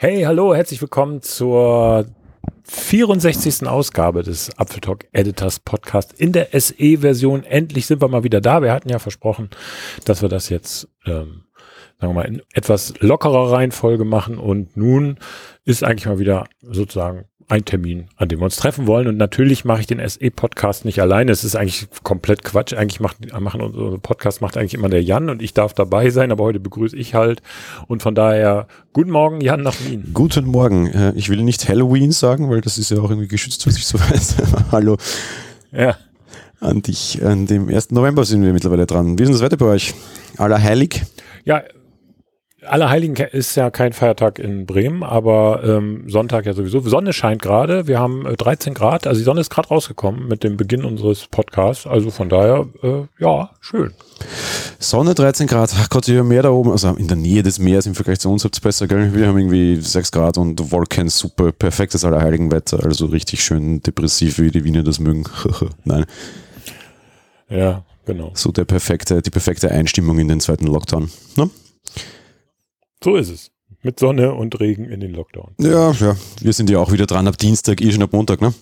Hey, hallo, herzlich willkommen zur 64. Ausgabe des Apfeltalk Editors Podcast in der SE-Version. Endlich sind wir mal wieder da. Wir hatten ja versprochen, dass wir das jetzt, ähm, sagen wir mal, in etwas lockerer Reihenfolge machen und nun ist eigentlich mal wieder sozusagen ein Termin, an dem wir uns treffen wollen. Und natürlich mache ich den SE-Podcast nicht alleine. Es ist eigentlich komplett Quatsch. Eigentlich macht, machen unsere Podcast macht eigentlich immer der Jan und ich darf dabei sein, aber heute begrüße ich halt. Und von daher, guten Morgen, Jan nach Wien. Guten Morgen. Äh, ich will nicht Halloween sagen, weil das ist ja auch irgendwie geschützt, was ich so weiß. Hallo. Ja. An dich. An dem 1. November sind wir mittlerweile dran. Wie ist denn das Wetter bei euch? Allerheilig? Ja, Allerheiligen ist ja kein Feiertag in Bremen, aber ähm, Sonntag ja sowieso. Sonne scheint gerade. Wir haben äh, 13 Grad. Also die Sonne ist gerade rausgekommen mit dem Beginn unseres Podcasts. Also von daher, äh, ja, schön. Sonne 13 Grad. Ach Gott, wir haben Meer da oben. Also in der Nähe des Meeres im Vergleich zu uns habt besser, gell? Wir haben irgendwie 6 Grad und Wolken super perfektes Allerheiligenwetter. Also richtig schön depressiv, wie die Wiener das mögen. Nein. Ja, genau. So der perfekte, die perfekte Einstimmung in den zweiten Lockdown. Ne? So ist es. Mit Sonne und Regen in den Lockdown. Ja, ja. Wir sind ja auch wieder dran ab Dienstag, eh schon ab Montag, ne?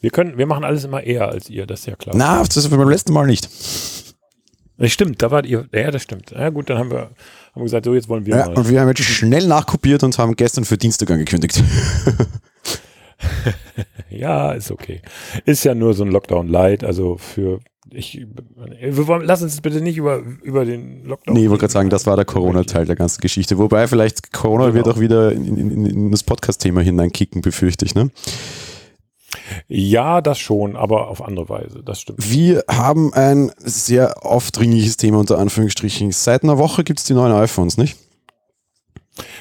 Wir können, wir machen alles immer eher als ihr, das ist ja klar. Na, das ist beim letzten Mal nicht. Das stimmt, da wart ihr, ja, das stimmt. Ja, gut, dann haben wir, haben wir gesagt, so, jetzt wollen wir ja, mal. Und wir haben jetzt schnell nachkopiert und haben gestern für Dienstag angekündigt. ja, ist okay. Ist ja nur so ein Lockdown-Light, also für ich, wir wollen, lass uns bitte nicht über, über den Lockdown. Nee, ich wollte gerade sagen, das war der Corona-Teil der ganzen Geschichte. Wobei vielleicht Corona genau. wird auch wieder in, in, in das Podcast-Thema hineinkicken, befürchte ich, ne? Ja, das schon, aber auf andere Weise, das stimmt. Wir haben ein sehr aufdringliches Thema unter Anführungsstrichen. Seit einer Woche gibt es die neuen iPhones, nicht?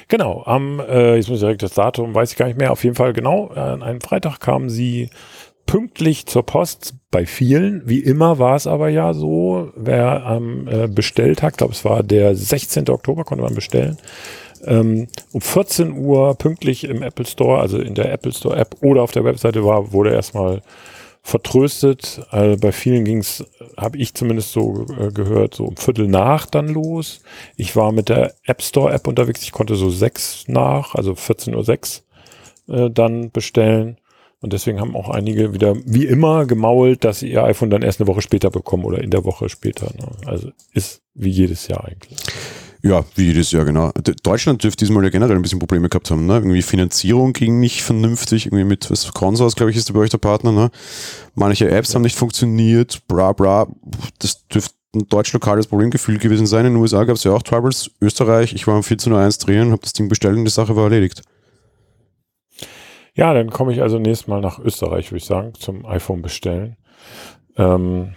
Genau, am, äh, jetzt muss ich direkt das Datum, weiß ich gar nicht mehr, auf jeden Fall genau, an einem Freitag kamen sie pünktlich zur Post bei vielen. Wie immer war es aber ja so, wer am ähm, äh, bestellt hat, glaube es war der 16. Oktober, konnte man bestellen, ähm, um 14 Uhr pünktlich im Apple Store, also in der Apple Store App oder auf der Webseite war, wurde erstmal vertröstet. Also bei vielen ging es, habe ich zumindest so äh, gehört, so um Viertel nach dann los. Ich war mit der App Store App unterwegs, ich konnte so sechs nach, also 14.06 Uhr äh, dann bestellen. Und deswegen haben auch einige wieder, wie immer, gemault, dass sie ihr iPhone dann erst eine Woche später bekommen oder in der Woche später. Ne? Also ist wie jedes Jahr eigentlich. Ja, wie jedes Jahr, genau. Deutschland dürfte diesmal ja generell ein bisschen Probleme gehabt haben. Ne? Irgendwie Finanzierung ging nicht vernünftig, irgendwie mit was Consors, glaube ich, ist bei euch der Partner. Ne? Manche Apps haben nicht funktioniert, bra bra. Das dürfte ein deutsch-lokales Problemgefühl gewesen sein. In den USA gab es ja auch Troubles. Österreich, ich war um 14.01 Uhr drehen, habe das Ding bestellt und die Sache war erledigt. Ja, dann komme ich also nächstes Mal nach Österreich, würde ich sagen, zum iPhone bestellen. Ähm,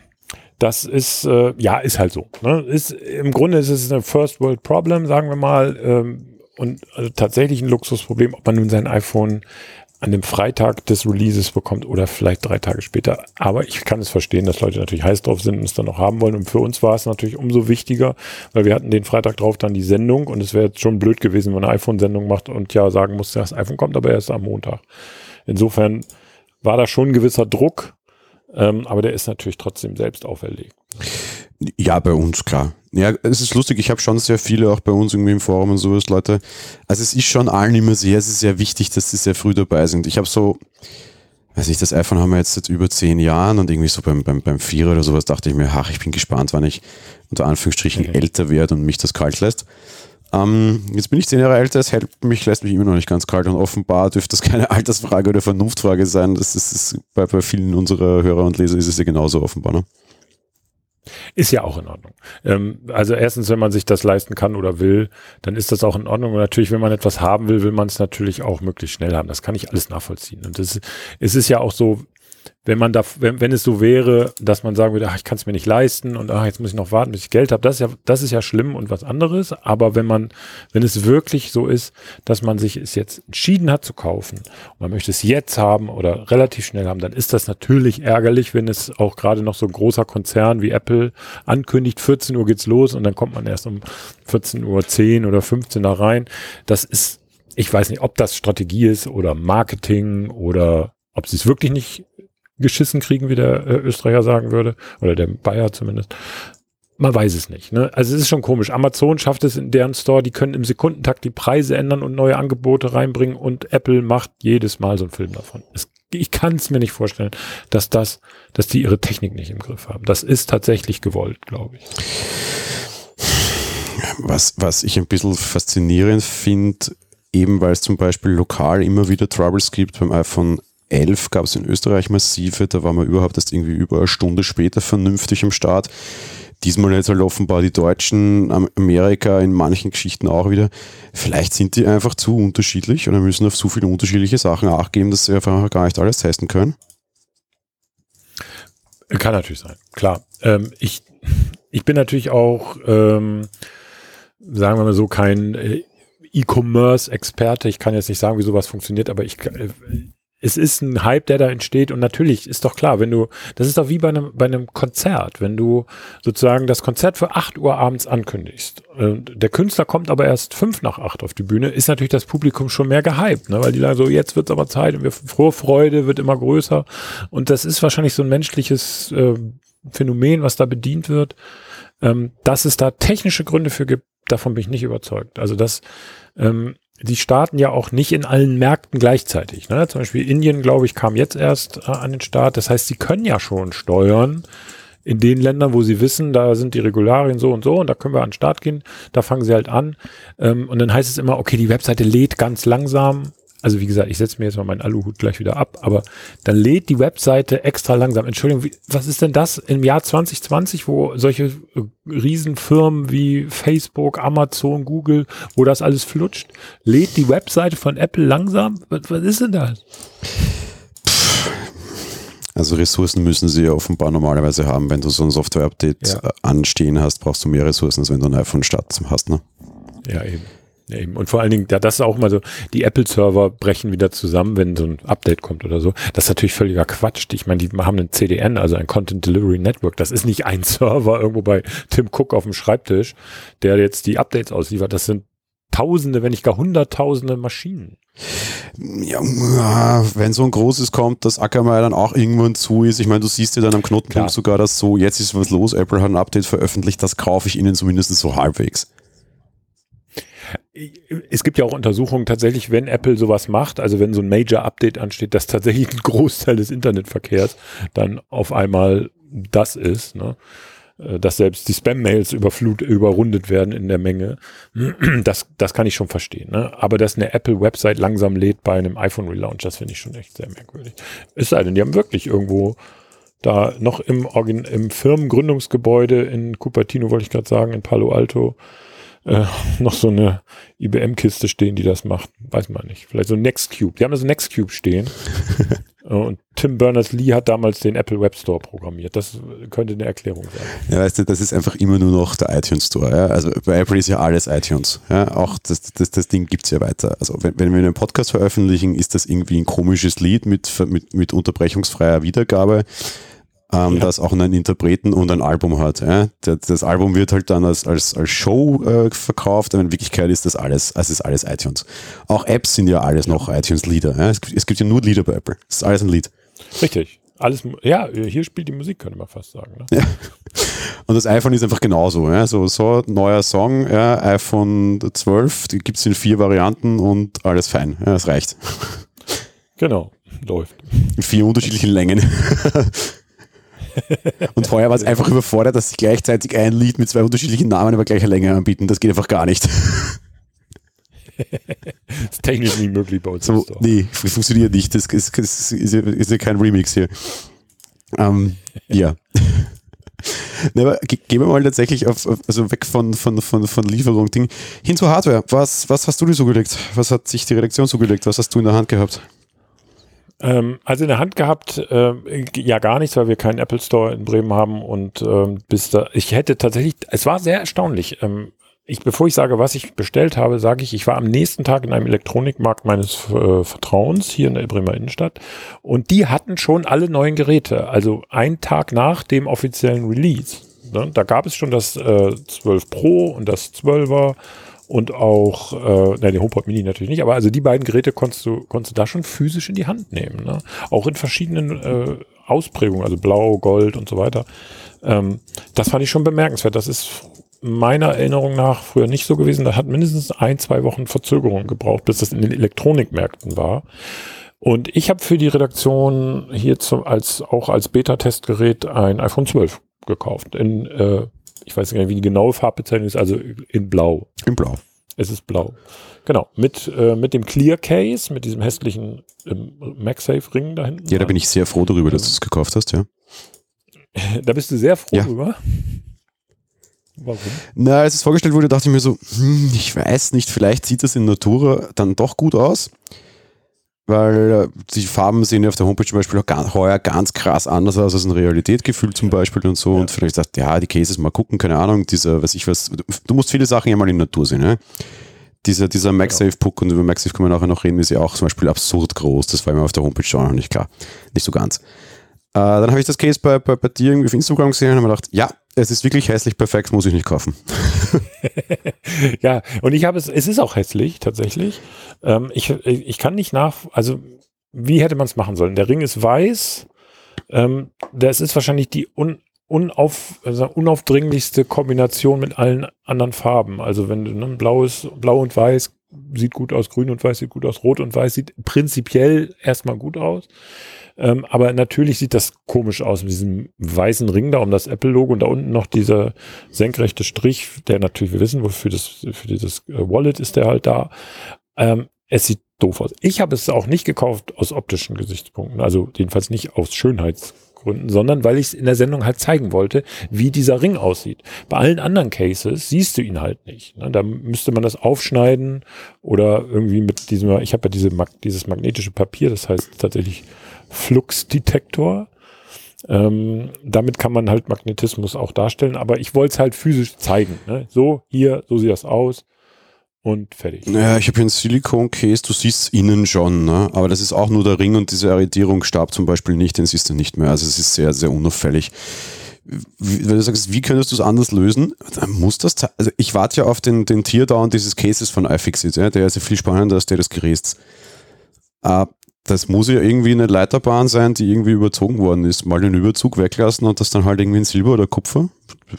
das ist, äh, ja, ist halt so. Ne? Ist, Im Grunde ist es ein First World Problem, sagen wir mal. Ähm, und also tatsächlich ein Luxusproblem, ob man nun sein iPhone an dem Freitag des Releases bekommt oder vielleicht drei Tage später. Aber ich kann es verstehen, dass Leute natürlich heiß drauf sind und es dann noch haben wollen. Und für uns war es natürlich umso wichtiger, weil wir hatten den Freitag drauf dann die Sendung und es wäre jetzt schon blöd gewesen, wenn man eine iPhone-Sendung macht und ja sagen muss, das iPhone kommt aber erst am Montag. Insofern war da schon ein gewisser Druck, ähm, aber der ist natürlich trotzdem selbst auferlegt. Ja, bei uns, klar. Ja, es ist lustig, ich habe schon sehr viele auch bei uns irgendwie im Forum und sowas, Leute. Also es ist schon allen immer sehr, es ist sehr wichtig, dass sie sehr früh dabei sind. Ich habe so, weiß nicht, das iPhone haben wir jetzt seit über zehn Jahren und irgendwie so beim, beim, beim Vierer oder sowas dachte ich mir, ach, ich bin gespannt, wann ich unter Anführungsstrichen okay. älter werde und mich das kalt lässt. Ähm, jetzt bin ich zehn Jahre älter, es hält mich, lässt mich immer noch nicht ganz kalt und offenbar dürfte das keine Altersfrage oder Vernunftfrage sein. Das ist, das ist bei, bei vielen unserer Hörer und Leser ist es ja genauso offenbar. Ne? Ist ja auch in Ordnung. Ähm, also erstens, wenn man sich das leisten kann oder will, dann ist das auch in Ordnung. Und natürlich, wenn man etwas haben will, will man es natürlich auch möglichst schnell haben. Das kann ich alles nachvollziehen. Und das, es ist ja auch so, wenn man da, wenn, wenn es so wäre, dass man sagen würde, ach, ich kann es mir nicht leisten und ach, jetzt muss ich noch warten, bis ich Geld habe, das ist ja, das ist ja schlimm und was anderes. Aber wenn man, wenn es wirklich so ist, dass man sich es jetzt entschieden hat zu kaufen und man möchte es jetzt haben oder relativ schnell haben, dann ist das natürlich ärgerlich, wenn es auch gerade noch so ein großer Konzern wie Apple ankündigt, 14 Uhr geht's los und dann kommt man erst um 14 Uhr 10 oder 15 da rein. Das ist, ich weiß nicht, ob das Strategie ist oder Marketing oder ob sie es wirklich nicht geschissen kriegen, wie der äh, Österreicher sagen würde, oder der Bayer zumindest. man weiß es nicht. Ne? Also es ist schon komisch. Amazon schafft es in deren Store, die können im Sekundentakt die Preise ändern und neue Angebote reinbringen und Apple macht jedes Mal so einen Film davon. Es, ich kann es mir nicht vorstellen, dass das, dass die ihre Technik nicht im Griff haben. Das ist tatsächlich gewollt, glaube ich. Was, was ich ein bisschen faszinierend finde, eben weil es zum Beispiel lokal immer wieder Troubles gibt. Beim iPhone 11 gab es in Österreich massive, da war man überhaupt erst irgendwie über eine Stunde später vernünftig am Start. Diesmal jetzt halt offenbar die Deutschen, Amerika in manchen Geschichten auch wieder. Vielleicht sind die einfach zu unterschiedlich oder müssen auf so viele unterschiedliche Sachen achtgeben, dass sie einfach gar nicht alles testen können. Kann natürlich sein, klar. Ähm, ich, ich bin natürlich auch, ähm, sagen wir mal so, kein äh, E-Commerce-Experte. Ich kann jetzt nicht sagen, wie sowas funktioniert, aber ich, äh, es ist ein Hype, der da entsteht und natürlich ist doch klar, wenn du, das ist doch wie bei einem, bei einem Konzert, wenn du sozusagen das Konzert für acht Uhr abends ankündigst, der Künstler kommt aber erst fünf nach acht auf die Bühne, ist natürlich das Publikum schon mehr gehypt, ne? weil die sagen so, jetzt wird's aber Zeit und wir, Vorfreude wird immer größer und das ist wahrscheinlich so ein menschliches äh, Phänomen, was da bedient wird, ähm, dass es da technische Gründe für gibt, davon bin ich nicht überzeugt. Also das, ähm, die starten ja auch nicht in allen Märkten gleichzeitig. Ne? Zum Beispiel Indien, glaube ich, kam jetzt erst äh, an den Start. Das heißt, sie können ja schon steuern in den Ländern, wo sie wissen, da sind die Regularien so und so und da können wir an den Start gehen. Da fangen sie halt an. Ähm, und dann heißt es immer, okay, die Webseite lädt ganz langsam also wie gesagt, ich setze mir jetzt mal meinen Aluhut gleich wieder ab, aber dann lädt die Webseite extra langsam. Entschuldigung, wie, was ist denn das im Jahr 2020, wo solche äh, Riesenfirmen wie Facebook, Amazon, Google, wo das alles flutscht, lädt die Webseite von Apple langsam? Was, was ist denn das? Also Ressourcen müssen sie ja offenbar normalerweise haben. Wenn du so ein Software-Update ja. anstehen hast, brauchst du mehr Ressourcen, als wenn du ein iPhone Start hast. Ne? Ja, eben. Ja, eben. Und vor allen Dingen, ja, das ist auch mal so, die Apple-Server brechen wieder zusammen, wenn so ein Update kommt oder so. Das ist natürlich völliger Quatsch. Ich meine, die haben einen CDN, also ein Content Delivery Network. Das ist nicht ein Server irgendwo bei Tim Cook auf dem Schreibtisch, der jetzt die Updates ausliefert. Das sind Tausende, wenn nicht gar Hunderttausende Maschinen. Ja, wenn so ein großes kommt, dass Akamai dann auch irgendwann zu ist. Ich meine, du siehst ja dann am Knotenpunkt Klar. sogar, dass so, jetzt ist was los, Apple hat ein Update veröffentlicht, das kaufe ich ihnen zumindest so halbwegs es gibt ja auch Untersuchungen tatsächlich, wenn Apple sowas macht, also wenn so ein Major-Update ansteht, dass tatsächlich ein Großteil des Internetverkehrs dann auf einmal das ist, ne? Äh, dass selbst die Spam-Mails überflut, überrundet werden in der Menge. Das, das kann ich schon verstehen. Ne? Aber dass eine Apple-Website langsam lädt bei einem iPhone-Relaunch, das finde ich schon echt sehr merkwürdig. Es sei denn, die haben wirklich irgendwo da noch im, im Firmengründungsgebäude in Cupertino, wollte ich gerade sagen, in Palo Alto, äh, noch so eine IBM-Kiste stehen, die das macht. Weiß man nicht. Vielleicht so Nextcube. Die haben das Nextcube stehen. Und Tim Berners-Lee hat damals den Apple Web Store programmiert. Das könnte eine Erklärung sein. Ja, weißt du, das ist einfach immer nur noch der iTunes Store. Ja? Also bei Apple ist ja alles iTunes. Ja? Auch das, das, das Ding gibt's ja weiter. Also wenn, wenn wir einen Podcast veröffentlichen, ist das irgendwie ein komisches Lied mit, mit, mit unterbrechungsfreier Wiedergabe ähm, ja. das auch einen Interpreten und ein Album hat. Ja? Das, das Album wird halt dann als, als, als Show äh, verkauft, aber in Wirklichkeit ist das alles, also ist alles iTunes. Auch Apps sind ja alles noch iTunes-Lieder. Ja? Es, es, gibt ja nur Lieder bei Apple. Es ist alles ein Lied. Richtig. Alles, ja, hier spielt die Musik, könnte man fast sagen. Ne? Ja. Und das iPhone ist einfach genauso. Ja? So, so neuer Song, ja, iPhone 12, die gibt es in vier Varianten und alles fein. Ja, das reicht. Genau, läuft. In vier unterschiedlichen Längen. Und vorher war es einfach überfordert, dass sie gleichzeitig ein Lied mit zwei unterschiedlichen Namen aber gleicher Länge anbieten. Das geht einfach gar nicht. das ist technisch nicht möglich bei uns. So, nee, funktioniert nicht. Das ist, das ist, ist ja kein Remix hier. Ähm, ja. Ne, aber gehen wir mal tatsächlich auf, also weg von, von, von, von Lieferung, Ding, hin zur Hardware. Was, was hast du dir so gelegt? Was hat sich die Redaktion so gelegt? Was hast du in der Hand gehabt? Ähm, also in der Hand gehabt, äh, ja gar nichts, weil wir keinen Apple Store in Bremen haben und ähm, bis da, ich hätte tatsächlich, es war sehr erstaunlich. Ähm, ich, bevor ich sage, was ich bestellt habe, sage ich, ich war am nächsten Tag in einem Elektronikmarkt meines äh, Vertrauens hier in der Bremer Innenstadt und die hatten schon alle neuen Geräte, also ein Tag nach dem offiziellen Release. Ne? Da gab es schon das äh, 12 Pro und das 12er und auch, äh, nein, den HomePod Mini natürlich nicht, aber also die beiden Geräte konntest du, konntest du da schon physisch in die Hand nehmen. Ne? Auch in verschiedenen äh, Ausprägung, also Blau, Gold und so weiter. Ähm, das fand ich schon bemerkenswert. Das ist meiner Erinnerung nach früher nicht so gewesen. Da hat mindestens ein, zwei Wochen Verzögerung gebraucht, bis das in den Elektronikmärkten war. Und ich habe für die Redaktion hier zum, als, auch als Beta-Testgerät ein iPhone 12 gekauft. In, äh, ich weiß nicht, wie die genaue Farbbezeichnung ist, also in Blau. In Blau. Es ist blau. Genau, mit, äh, mit dem Clear Case, mit diesem hässlichen ähm, MagSafe-Ring da hinten. Ja, da bin ich sehr froh darüber, dass du es gekauft hast, ja. da bist du sehr froh Ja. drüber. Warum? Na, als es vorgestellt wurde, dachte ich mir so, hm, ich weiß nicht, vielleicht sieht das in Natura dann doch gut aus. Weil äh, die Farben sehen ja auf der Homepage zum Beispiel auch heuer ganz krass anders aus als in Realität gefühlt zum Beispiel und so. Und vielleicht sagt, ja, die Cases mal gucken, keine Ahnung, dieser, was ich was, du musst viele Sachen ja mal in Natur sehen, ne? Dieser, dieser MagSafe-Puck und über MagSafe können wir nachher noch reden, ist ja auch zum Beispiel absurd groß. Das war mir auf der Homepage schon noch nicht klar. Nicht so ganz. Äh, dann habe ich das Case bei, bei, bei dir irgendwie auf Instagram gesehen und habe mir gedacht, ja, es ist wirklich hässlich, perfekt, muss ich nicht kaufen. Ja, und ich habe es, es ist auch hässlich, tatsächlich. Ähm, ich, ich kann nicht nach, also wie hätte man es machen sollen? Der Ring ist weiß. Ähm, das ist wahrscheinlich die un, unauf, also unaufdringlichste Kombination mit allen anderen Farben. Also wenn ne, blaues, blau und weiß sieht gut aus, grün und weiß sieht gut aus, rot und weiß sieht prinzipiell erstmal gut aus. Ähm, aber natürlich sieht das komisch aus mit diesem weißen Ring da um das Apple-Logo und da unten noch dieser senkrechte Strich, der natürlich, wir wissen, wofür das, für dieses äh, Wallet ist der halt da. Ähm, es sieht doof aus. Ich habe es auch nicht gekauft aus optischen Gesichtspunkten, also jedenfalls nicht aus Schönheitsgründen, sondern weil ich es in der Sendung halt zeigen wollte, wie dieser Ring aussieht. Bei allen anderen Cases siehst du ihn halt nicht. Ne? Da müsste man das aufschneiden oder irgendwie mit diesem, ich habe ja diese, dieses magnetische Papier, das heißt tatsächlich Fluxdetektor. Ähm, damit kann man halt Magnetismus auch darstellen, aber ich wollte es halt physisch zeigen. Ne? So, hier, so sieht das aus und fertig. Naja, ich habe hier ein Silikon-Case, du siehst es innen schon, ne? aber das ist auch nur der Ring und diese Arretierungsstab zum Beispiel nicht, den siehst du nicht mehr. Also es ist sehr, sehr unauffällig. Wenn du sagst, wie könntest du es anders lösen, dann muss das, also ich warte ja auf den, den Teardown dieses Cases von iFixit, ja? der ist ja viel spannender als der des Geräts. Äh, das muss ja irgendwie eine Leiterbahn sein, die irgendwie überzogen worden ist. Mal den Überzug weglassen und das dann halt irgendwie in Silber oder Kupfer.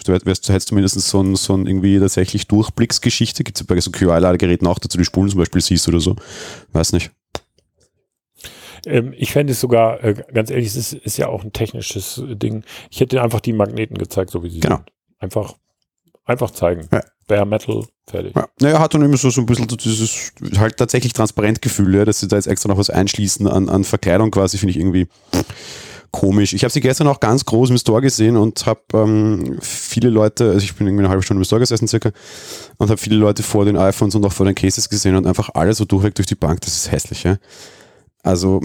Du hättest zumindest so ein, so ein irgendwie tatsächlich Durchblicksgeschichte. Gibt es bei so QI-Ladegeräten auch, dass du die Spulen zum Beispiel siehst oder so. Weiß nicht. Ähm, ich fände es sogar, äh, ganz ehrlich, es ist, ist ja auch ein technisches Ding. Ich hätte einfach die Magneten gezeigt, so wie sie Genau. sind. Einfach, einfach zeigen. Ja. Bare Metal, fertig. Ja. Naja, hat dann immer so, so ein bisschen dieses halt tatsächlich transparent Gefühl, ja, dass sie da jetzt extra noch was einschließen an, an Verkleidung quasi, finde ich irgendwie komisch. Ich habe sie gestern auch ganz groß im Store gesehen und habe ähm, viele Leute, also ich bin irgendwie eine halbe Stunde im Store gesessen circa und habe viele Leute vor den iPhones und auch vor den Cases gesehen und einfach alles so durchweg durch die Bank, das ist hässlich, ja. Also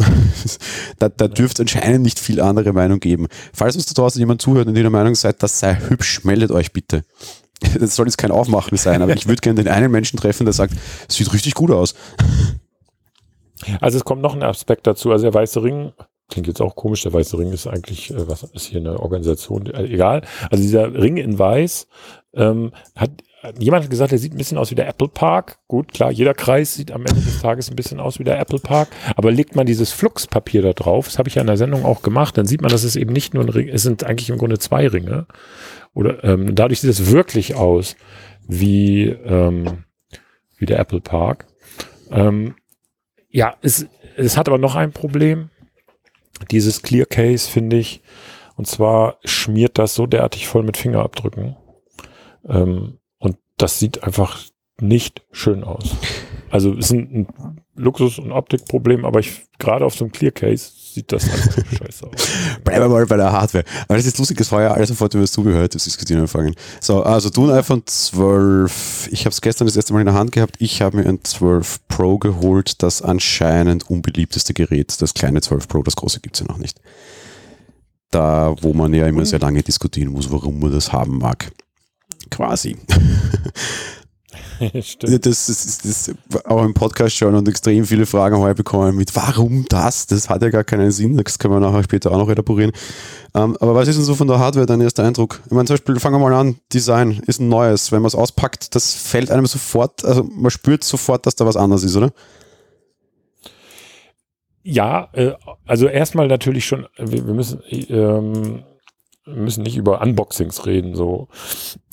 da, da dürfte anscheinend nicht viel andere Meinung geben. Falls uns da draußen jemand zuhört und ihr der Meinung seid, das sei hübsch, meldet euch bitte. Das soll jetzt kein Aufmachen sein, aber ich würde gerne den einen Menschen treffen, der sagt, es sieht richtig gut aus. Also es kommt noch ein Aspekt dazu. Also der weiße Ring, klingt jetzt auch komisch, der weiße Ring ist eigentlich, äh, was ist hier eine Organisation, äh, egal. Also dieser Ring in weiß ähm, hat Jemand hat gesagt, der sieht ein bisschen aus wie der Apple Park. Gut, klar, jeder Kreis sieht am Ende des Tages ein bisschen aus wie der Apple Park. Aber legt man dieses Fluxpapier da drauf, das habe ich ja in der Sendung auch gemacht, dann sieht man, dass es eben nicht nur ein Ring, es sind eigentlich im Grunde zwei Ringe. Oder ähm, dadurch sieht es wirklich aus wie, ähm, wie der Apple Park. Ähm, ja, es, es hat aber noch ein Problem. Dieses Clear Case, finde ich. Und zwar schmiert das so derartig voll mit Fingerabdrücken. Ähm, das sieht einfach nicht schön aus. Also es ist ein, ein Luxus- und Optikproblem, aber ich gerade auf so einem Clear Case sieht das einfach scheiße aus. Bleiben wir mal bei der Hardware. Aber das ist lustig, das war ja alles sofort über das Zubehör zu diskutieren anfangen. So, also du ein iPhone 12. Ich habe es gestern das erste Mal in der Hand gehabt. Ich habe mir ein 12 Pro geholt, das anscheinend unbeliebteste Gerät. Das kleine 12 Pro, das große gibt es ja noch nicht. Da, wo man ja immer sehr lange diskutieren muss, warum man das haben mag. Quasi. Stimmt. Das ist, das auch im Podcast schon und extrem viele Fragen heute bekommen mit warum das? Das hat ja gar keinen Sinn. Das können wir nachher später auch noch elaborieren. Ähm, aber was ist denn so von der Hardware dein erster Eindruck? Ich meine, zum Beispiel, fangen wir mal an, Design ist ein neues. Wenn man es auspackt, das fällt einem sofort, also man spürt sofort, dass da was anders ist, oder? Ja, äh, also erstmal natürlich schon, wir, wir müssen, ähm, müssen nicht über Unboxings reden, so.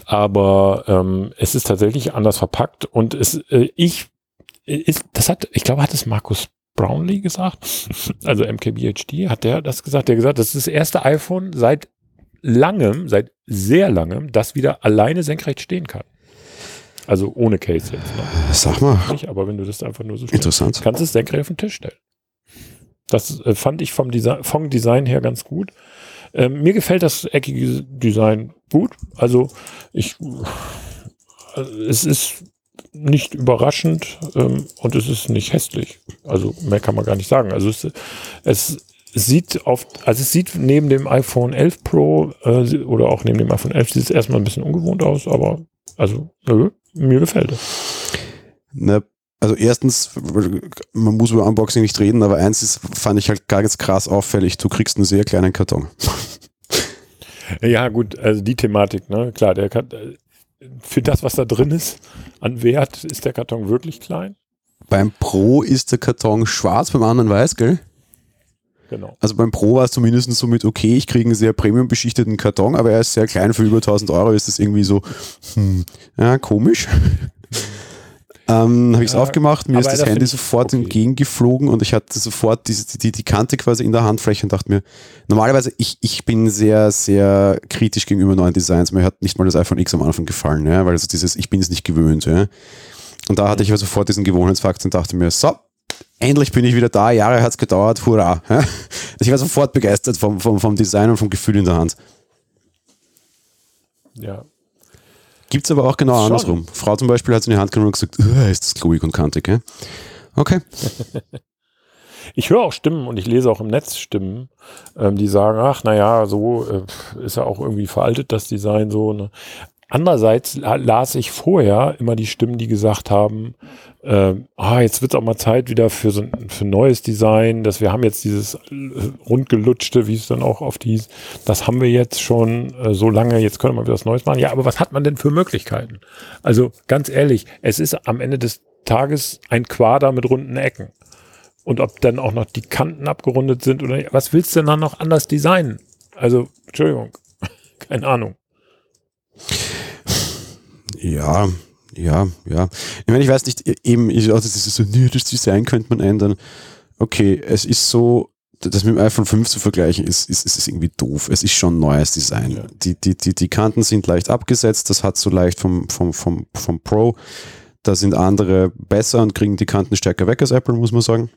Aber ähm, es ist tatsächlich anders verpackt und es, äh, ich, ist, das hat, ich glaube, hat es Markus Brownlee gesagt, also MKBHD, hat der das gesagt? Der gesagt, das ist das erste iPhone seit langem, seit sehr langem, das wieder alleine senkrecht stehen kann. Also ohne Case jetzt. Ne? Sag mal. Nicht, aber wenn du das einfach nur so stellst, Interessant. kannst du es senkrecht auf den Tisch stellen. Das äh, fand ich vom Design, vom Design her ganz gut. Ähm, mir gefällt das eckige Design gut. Also ich, äh, es ist nicht überraschend ähm, und es ist nicht hässlich. Also mehr kann man gar nicht sagen. Also es, es sieht auf, also es sieht neben dem iPhone 11 Pro äh, oder auch neben dem iPhone 11 sieht es erstmal ein bisschen ungewohnt aus, aber also nö, mir gefällt es. Ne, also erstens, man muss über Unboxing nicht reden, aber eins ist, fand ich halt gar ganz krass auffällig, du kriegst einen sehr kleinen Karton. Ja, gut, also die Thematik, ne? Klar, der für das, was da drin ist, an Wert, ist der Karton wirklich klein. Beim Pro ist der Karton schwarz, beim anderen weiß, gell? Genau. Also beim Pro war es zumindest so mit, okay, ich kriege einen sehr premium beschichteten Karton, aber er ist sehr klein, für über 1000 Euro ist das irgendwie so, hm, ja, komisch. Ähm, habe ich es ja, aufgemacht, mir ist das Handy sofort okay. entgegengeflogen und ich hatte sofort diese, die, die Kante quasi in der Handfläche und dachte mir, normalerweise, ich, ich bin sehr, sehr kritisch gegenüber neuen Designs. Mir hat nicht mal das iPhone X am Anfang gefallen, ja, weil also dieses, ich bin es nicht gewöhnt. Ja. Und da hatte ich also sofort diesen Gewohnheitsfaktor und dachte mir, so, endlich bin ich wieder da, Jahre hat es gedauert, hurra. Ja. Ich war sofort begeistert vom, vom, vom Design und vom Gefühl in der Hand. Ja, Gibt es aber auch genau Schon. andersrum. Frau zum Beispiel hat es in die Hand genommen und gesagt, ist das kluig und kantig. Ja? Okay. ich höre auch Stimmen und ich lese auch im Netz Stimmen, ähm, die sagen, ach naja, so äh, ist ja auch irgendwie veraltet das Design so. Ne? Andererseits las ich vorher immer die Stimmen, die gesagt haben, äh, ah, jetzt wird es auch mal Zeit wieder für so ein für neues Design, dass wir haben jetzt dieses äh, rundgelutschte, wie es dann auch oft hieß, das haben wir jetzt schon äh, so lange, jetzt können wir wieder was Neues machen. Ja, aber was hat man denn für Möglichkeiten? Also ganz ehrlich, es ist am Ende des Tages ein Quader mit runden Ecken. Und ob dann auch noch die Kanten abgerundet sind oder nicht, was willst du denn dann noch anders designen? Also, Entschuldigung, keine Ahnung. Ja, ja, ja. Ich meine, ich weiß nicht, eben, ich, also das ist so, nee, das Design könnte man ändern. Okay, es ist so, das mit dem iPhone 5 zu vergleichen, ist, ist, ist irgendwie doof. Es ist schon neues Design. Ja. Die, die, die, die Kanten sind leicht abgesetzt, das hat so leicht vom, vom, vom, vom Pro. Da sind andere besser und kriegen die Kanten stärker weg als Apple, muss man sagen.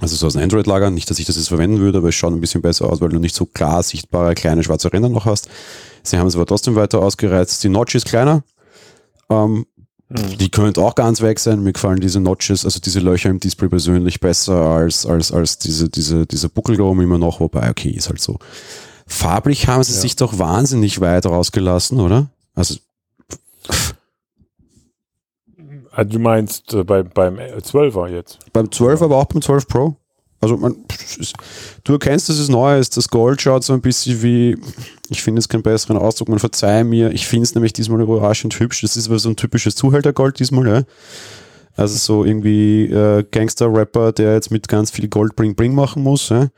Also so aus einem Android-Lager. Nicht, dass ich das jetzt verwenden würde, aber es schaut ein bisschen besser aus, weil du nicht so klar sichtbare kleine schwarze Ränder noch hast. Sie haben es aber trotzdem weiter ausgereizt. Die Notch ist kleiner, ähm, mhm. Die könnte auch ganz weg sein. Mir gefallen diese Notches, also diese Löcher im Display persönlich besser als, als, als diese, diese, diese Buckel da oben immer noch, wobei, okay, ist halt so. Farblich haben sie ja. sich doch wahnsinnig weit rausgelassen, oder? Also. Ah, du meinst äh, bei, beim 12er jetzt? Beim 12er, aber auch beim 12 Pro. Also man, du erkennst, dass es neu ist. Das Gold schaut so ein bisschen wie, ich finde es keinen besseren Ausdruck, man verzeihe mir. Ich finde es nämlich diesmal überraschend hübsch. Das ist aber so ein typisches Zuhältergold diesmal, ja. Also so irgendwie äh, Gangster-Rapper, der jetzt mit ganz viel Gold Bring Bring machen muss. Ja?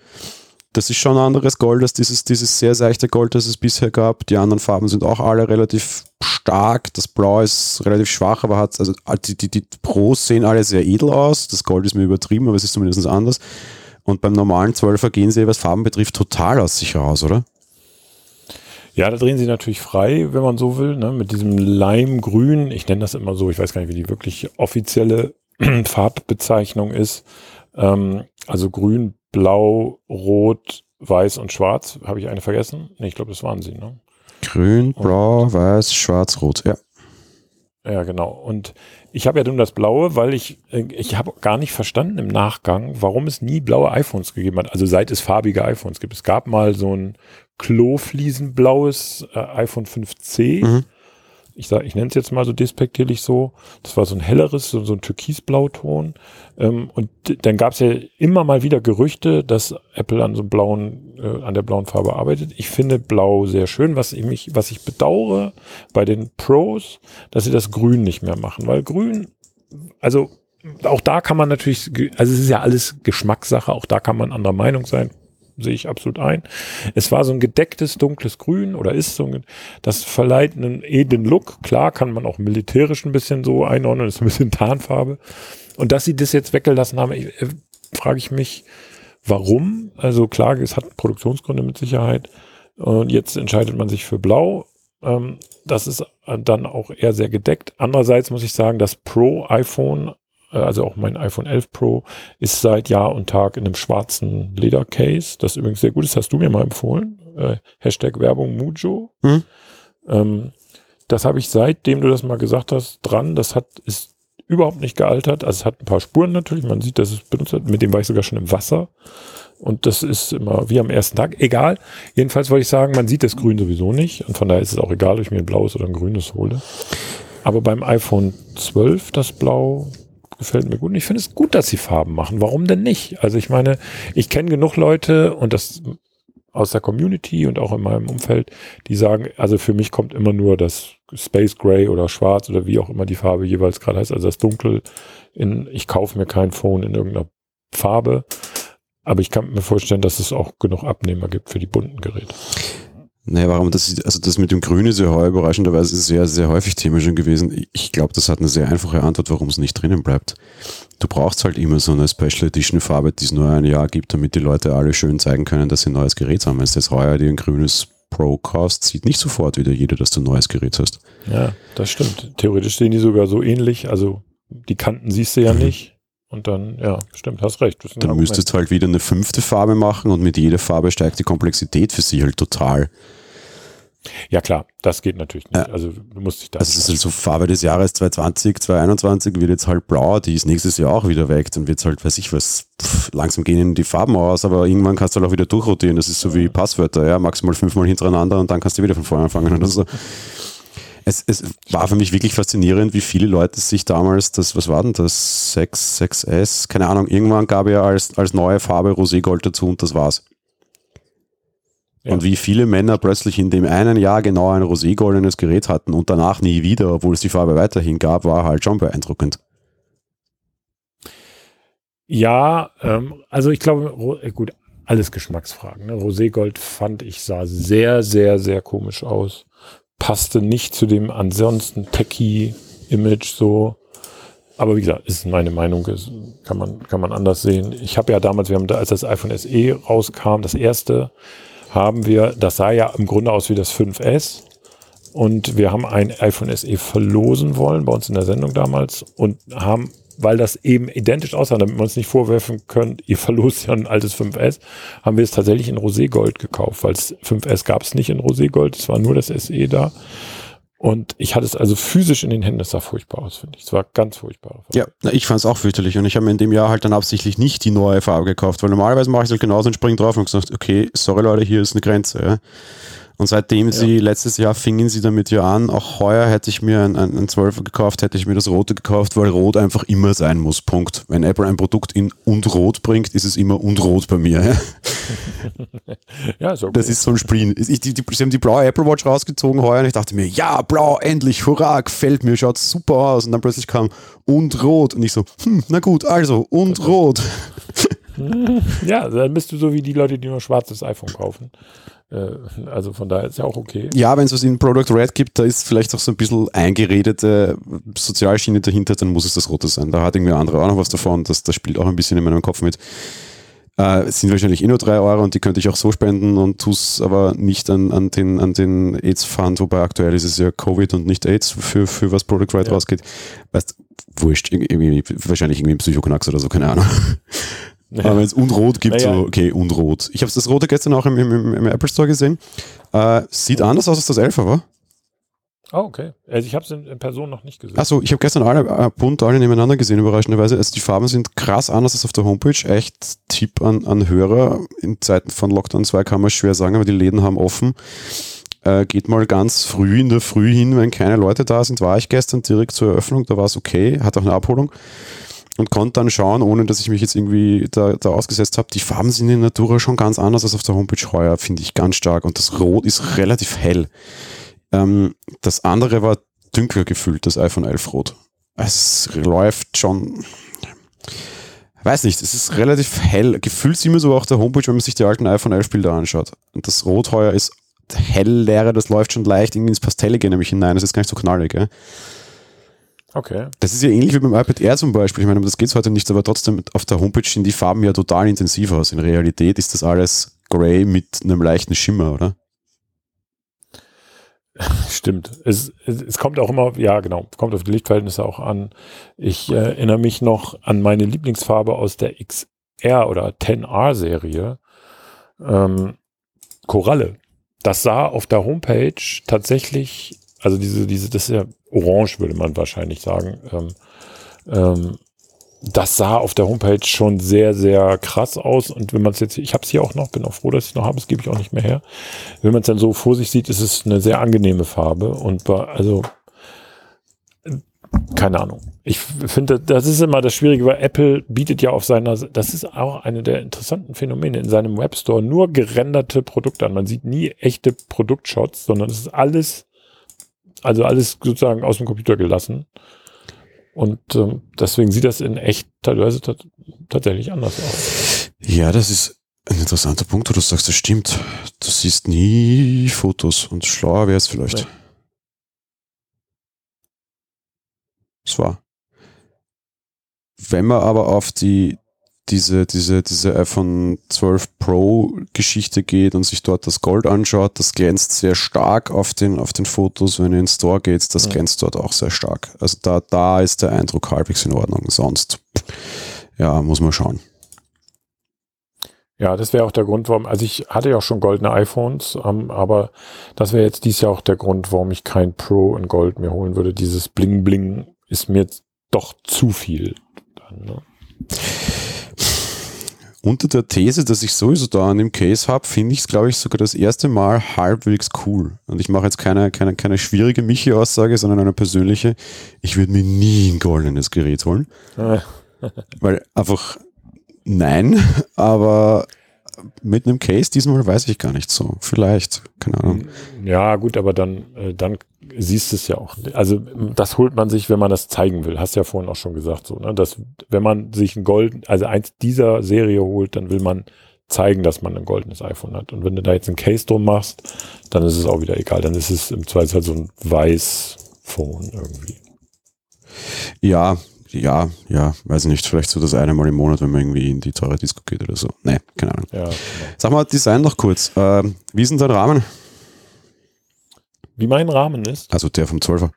Das ist schon ein anderes Gold als dieses, dieses sehr seichte Gold, das es bisher gab. Die anderen Farben sind auch alle relativ stark. Das Blau ist relativ schwach, aber hat, also die, die, die Pros sehen alle sehr edel aus. Das Gold ist mir übertrieben, aber es ist zumindest anders. Und beim normalen 12er gehen sie, was Farben betrifft, total aus sich raus, oder? Ja, da drehen sie natürlich frei, wenn man so will, ne? mit diesem Leimgrün. Ich nenne das immer so, ich weiß gar nicht, wie die wirklich offizielle Farbbezeichnung ist. Ähm, also grün, blau, rot, weiß und schwarz. Habe ich eine vergessen? Nee, ich glaube, das waren sie. Ne? Grün, blau, weiß, schwarz, rot, ja. Ja, genau. Und ich habe ja nun das Blaue, weil ich, äh, ich habe gar nicht verstanden im Nachgang, warum es nie blaue iPhones gegeben hat. Also seit es farbige iPhones gibt. Es gab mal so ein Klofliesenblaues äh, iPhone 5C. Mhm ich sage, ich nenne es jetzt mal so despektierlich so, das war so ein helleres, so, so ein türkisblauton. Ähm, und dann gab es ja immer mal wieder Gerüchte, dass Apple an so einem blauen, äh, an der blauen Farbe arbeitet. Ich finde Blau sehr schön. Was ich mich, was ich bedauere bei den Pros, dass sie das Grün nicht mehr machen, weil Grün, also auch da kann man natürlich, also es ist ja alles Geschmackssache, auch da kann man anderer Meinung sein sehe ich absolut ein. Es war so ein gedecktes dunkles Grün oder ist so ein, das verleiht einen edlen Look. Klar kann man auch militärisch ein bisschen so einordnen, ist ein bisschen Tarnfarbe. Und dass sie das jetzt weggelassen haben, ich, äh, frage ich mich, warum? Also klar, es hat Produktionsgründe mit Sicherheit. Und jetzt entscheidet man sich für Blau. Ähm, das ist dann auch eher sehr gedeckt. Andererseits muss ich sagen, das Pro iPhone äh, also auch mein iPhone 11 Pro, ist seit Jahr und Tag in einem schwarzen Ledercase, das übrigens sehr gut ist, hast du mir mal empfohlen. Äh, Hashtag Werbung Mujo. Hm? Ähm, das habe ich seitdem du das mal gesagt hast, dran. Das hat, ist überhaupt nicht gealtert. Also es hat ein paar Spuren natürlich. Man sieht, dass es benutzt hat. Mit dem war ich sogar schon im Wasser. Und das ist immer wie am ersten Tag. Egal. Jedenfalls wollte ich sagen, man sieht das Grün sowieso nicht. Und von daher ist es auch egal, ob ich mir ein blaues oder ein grünes hole. Aber beim iPhone 12, das Blau, gefällt mir gut. Und ich finde es gut, dass sie Farben machen. Warum denn nicht? Also ich meine, ich kenne genug Leute und das aus der Community und auch in meinem Umfeld, die sagen, also für mich kommt immer nur das Space Gray oder Schwarz oder wie auch immer die Farbe jeweils gerade heißt, also das Dunkel in, ich kaufe mir kein Phone in irgendeiner Farbe, aber ich kann mir vorstellen, dass es auch genug Abnehmer gibt für die bunten Geräte. Naja, warum das, also das mit dem Grün ist ja heuer überraschenderweise sehr, sehr häufig Thema schon gewesen. Ich glaube, das hat eine sehr einfache Antwort, warum es nicht drinnen bleibt. Du brauchst halt immer so eine Special Edition Farbe, die es nur ein Jahr gibt, damit die Leute alle schön zeigen können, dass sie ein neues Gerät haben. Wenn es jetzt heuer dir ein grünes Pro kostet, sieht nicht sofort wieder jeder, dass du ein neues Gerät hast. Ja, das stimmt. Theoretisch sehen die sogar so ähnlich. Also die Kanten siehst du ja mhm. nicht. Und dann, ja, stimmt, hast recht. Dann müsstest du halt wieder eine fünfte Farbe machen und mit jeder Farbe steigt die Komplexität für sie halt total. Ja klar, das geht natürlich nicht. Also du musst dich da. Also es ist halt so Farbe des Jahres 2020, 2021 wird jetzt halt blau, die ist nächstes Jahr auch wieder weg, dann wird es halt, weiß ich was, pff, langsam gehen die Farben aus, aber irgendwann kannst du halt auch wieder durchrotieren. Das ist so wie Passwörter, ja, maximal fünfmal hintereinander und dann kannst du wieder von vorne anfangen oder so es, es war für mich wirklich faszinierend, wie viele Leute sich damals das, was war denn das, 6, 6S, keine Ahnung, irgendwann gab er als, als neue Farbe Roségold dazu und das war's. Ja. Und wie viele Männer plötzlich in dem einen Jahr genau ein roségoldenes Gerät hatten und danach nie wieder, obwohl es die Farbe weiterhin gab, war halt schon beeindruckend. Ja, ähm, also ich glaube, äh, gut, alles Geschmacksfragen. Ne? Roségold fand ich sah sehr, sehr, sehr komisch aus passte nicht zu dem ansonsten Techie-Image so. Aber wie gesagt, ist meine Meinung, ist, kann man, kann man anders sehen. Ich habe ja damals, wir haben da, als das iPhone SE rauskam, das erste, haben wir, das sah ja im Grunde aus wie das 5S. Und wir haben ein iPhone SE verlosen wollen bei uns in der Sendung damals und haben weil das eben identisch aussah, damit man uns nicht vorwerfen könnt, ihr verlost ja ein altes 5S, haben wir es tatsächlich in Roségold gekauft, weil es 5S gab es nicht in Roségold, es war nur das SE da. Und ich hatte es also physisch in den Händen, das sah furchtbar aus, finde ich. Es war ganz furchtbar. Ja, ich fand es auch fürchterlich und ich habe mir in dem Jahr halt dann absichtlich nicht die neue Farbe gekauft, weil normalerweise mache ich es halt genauso und springe drauf und gesagt, okay, sorry Leute, hier ist eine Grenze. Ja. Und seitdem ja. sie, letztes Jahr fingen sie damit ja an, auch heuer hätte ich mir ein, ein, ein 12er gekauft, hätte ich mir das Rote gekauft, weil Rot einfach immer sein muss. Punkt. Wenn Apple ein Produkt in und Rot bringt, ist es immer und Rot bei mir. ja, ist okay. Das ist so ein Spleen. Ich, die, die, sie haben die blaue Apple Watch rausgezogen heuer und ich dachte mir, ja, blau, endlich, hurra, gefällt mir, schaut super aus. Und dann plötzlich kam und Rot und ich so, hm, na gut, also und Rot. ja, dann bist du so wie die Leute, die nur schwarzes iPhone kaufen. Äh, also von daher ist ja auch okay. Ja, wenn es was in Product Red gibt, da ist vielleicht auch so ein bisschen eingeredete Sozialschiene dahinter, dann muss es das Rote sein. Da hat irgendwie andere auch noch was davon. Das, das spielt auch ein bisschen in meinem Kopf mit. Äh, es sind wahrscheinlich eh nur drei Euro und die könnte ich auch so spenden und tue es aber nicht an, an den, an den AIDS-Fund, wobei aktuell ist es ja Covid und nicht AIDS, für, für was Product Right ja. rausgeht. Weißt, wurscht, irgendwie, wahrscheinlich irgendwie ein Psychoknacks oder so, keine Ahnung. Ja. Aber wenn es Unrot gibt, ja. so, okay, Unrot. Ich habe das Rote gestern auch im, im, im Apple Store gesehen. Äh, sieht oh. anders aus als das 11 war. Oh, okay. Also ich habe es in, in, Person noch nicht gesehen. Achso, ich habe gestern alle äh, bunt alle nebeneinander gesehen, überraschenderweise. Also die Farben sind krass anders als auf der Homepage. Echt Tipp an, an Hörer. In Zeiten von Lockdown 2 kann man schwer sagen, aber die Läden haben offen. Äh, geht mal ganz früh in der Früh hin, wenn keine Leute da sind. War ich gestern direkt zur Eröffnung, da war es okay, hat auch eine Abholung und konnte dann schauen, ohne dass ich mich jetzt irgendwie da, da ausgesetzt habe. Die Farben sind in Natura schon ganz anders als auf der Homepage heuer, finde ich ganz stark. Und das Rot ist relativ hell. Ähm, das andere war dünkler gefüllt, das iPhone 11 Rot. Es läuft schon, Weiß nicht, es ist relativ hell. Gefühlt sieht man so auch der Homepage, wenn man sich die alten iPhone 11 Bilder anschaut. Und das Rot heuer ist hellleere, das läuft schon leicht irgendwie ins Pastellige nämlich hinein. Das ist gar nicht so knallig. Gell? Okay. Das ist ja ähnlich wie beim iPad Air zum Beispiel. Ich meine, das geht heute nicht, aber trotzdem auf der Homepage sehen die Farben ja total intensiv aus. In Realität ist das alles grey mit einem leichten Schimmer, oder? Stimmt. Es, es, es, kommt auch immer, ja genau, kommt auf die Lichtverhältnisse auch an. Ich äh, erinnere mich noch an meine Lieblingsfarbe aus der XR oder 10R-Serie. Ähm, Koralle. Das sah auf der Homepage tatsächlich, also diese, diese, das ist ja orange, würde man wahrscheinlich sagen. Ähm, ähm, das sah auf der Homepage schon sehr, sehr krass aus. Und wenn man es jetzt, ich habe es hier auch noch, bin auch froh, dass ich es noch habe, das gebe ich auch nicht mehr her. Wenn man es dann so vor sich sieht, ist es eine sehr angenehme Farbe. Und also, keine Ahnung. Ich finde, das ist immer das Schwierige, weil Apple bietet ja auf seiner, das ist auch eine der interessanten Phänomene in seinem Webstore, nur gerenderte Produkte an. Man sieht nie echte Produktshots, sondern es ist alles also alles sozusagen aus dem Computer gelassen. Und ähm, deswegen sieht das in echt teilweise tatsächlich anders aus. Ja, das ist ein interessanter Punkt, wo du sagst, das stimmt. Du siehst nie Fotos und schlauer wäre es vielleicht. Nee. Das war. Wenn man aber auf die diese, diese, diese iPhone 12 Pro Geschichte geht und sich dort das Gold anschaut, das glänzt sehr stark auf den, auf den Fotos. Wenn ihr in den Store geht, das ja. glänzt dort auch sehr stark. Also da, da ist der Eindruck halbwegs in Ordnung. Sonst, ja, muss man schauen. Ja, das wäre auch der Grund, warum, also ich hatte ja auch schon goldene iPhones, ähm, aber das wäre jetzt dies Jahr auch der Grund, warum ich kein Pro in Gold mehr holen würde. Dieses Bling Bling ist mir doch zu viel. Dann, ne? Unter der These, dass ich sowieso da an dem Case habe, finde ich es, glaube ich, sogar das erste Mal halbwegs cool. Und ich mache jetzt keine, keine, keine schwierige Michi-Aussage, sondern eine persönliche. Ich würde mir nie ein goldenes Gerät holen. Weil einfach nein, aber mit einem Case diesmal weiß ich gar nicht so. Vielleicht, keine Ahnung. Ja, gut, aber dann, äh, dann siehst du es ja auch. Also das holt man sich, wenn man das zeigen will. Hast ja vorhin auch schon gesagt, so, ne? Dass, wenn man sich ein Gold, also eins dieser Serie holt, dann will man zeigen, dass man ein goldenes iPhone hat. Und wenn du da jetzt ein Case drum machst, dann ist es auch wieder egal. Dann ist es im Zweifelsfall so ein weiß Phone irgendwie. Ja, ja, ja, weiß nicht, vielleicht so das eine Mal im Monat, wenn man irgendwie in die teure Disco geht oder so. Nee, keine Ahnung. Ja, genau. Sag mal, Design noch kurz. Ähm, wie ist denn dein Rahmen? Wie mein Rahmen ist? Also der vom 12er.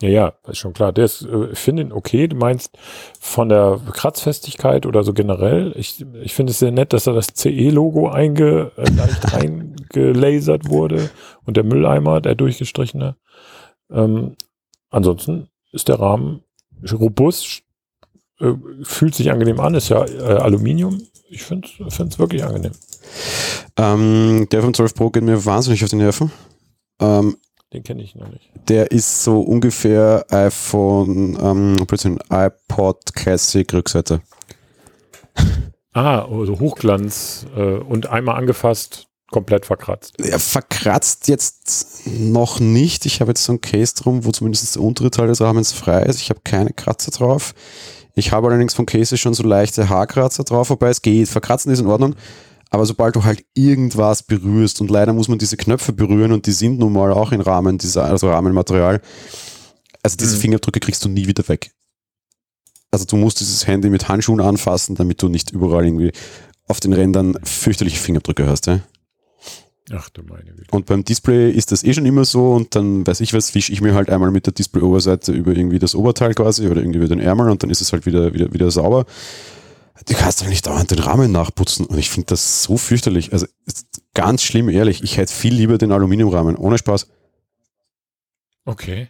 Ja, ja, ist schon klar. Der ist, äh, ich finde ihn okay. Du meinst von der Kratzfestigkeit oder so generell. Ich, ich finde es sehr nett, dass da das CE-Logo einge, äh, leicht eingelasert wurde und der Mülleimer, der durchgestrichene. Ähm, ansonsten ist der Rahmen robust, äh, fühlt sich angenehm an, ist ja äh, Aluminium. Ich finde es wirklich angenehm. Ähm, der vom 12 Pro geht mir wahnsinnig auf die Nerven. Ähm, Den kenne ich noch nicht. Der ist so ungefähr iPhone, ähm, iPod Classic Rückseite. Ah, also Hochglanz äh, und einmal angefasst, komplett verkratzt. Ja, verkratzt jetzt noch nicht. Ich habe jetzt so ein Case drum, wo zumindest der untere Teil des Rahmens frei ist. Ich habe keine Kratzer drauf. Ich habe allerdings von Cases schon so leichte Haarkratzer drauf, wobei es geht. Verkratzen ist in Ordnung. Aber sobald du halt irgendwas berührst und leider muss man diese Knöpfe berühren und die sind nun mal auch in Rahmen dieser, also Rahmenmaterial. Also diese mhm. Fingerabdrücke kriegst du nie wieder weg. Also du musst dieses Handy mit Handschuhen anfassen, damit du nicht überall irgendwie auf den Rändern fürchterliche Fingerabdrücke hast. Ja? Ach du meine Güte. Und beim Display ist das eh schon immer so und dann weiß ich was, wische ich mir halt einmal mit der Display-Oberseite über irgendwie das Oberteil quasi oder irgendwie über den Ärmel und dann ist es halt wieder, wieder, wieder sauber. Du kannst doch nicht dauernd den Rahmen nachputzen und ich finde das so fürchterlich. Also ganz schlimm, ehrlich. Ich hätte viel lieber den Aluminiumrahmen, ohne Spaß. Okay.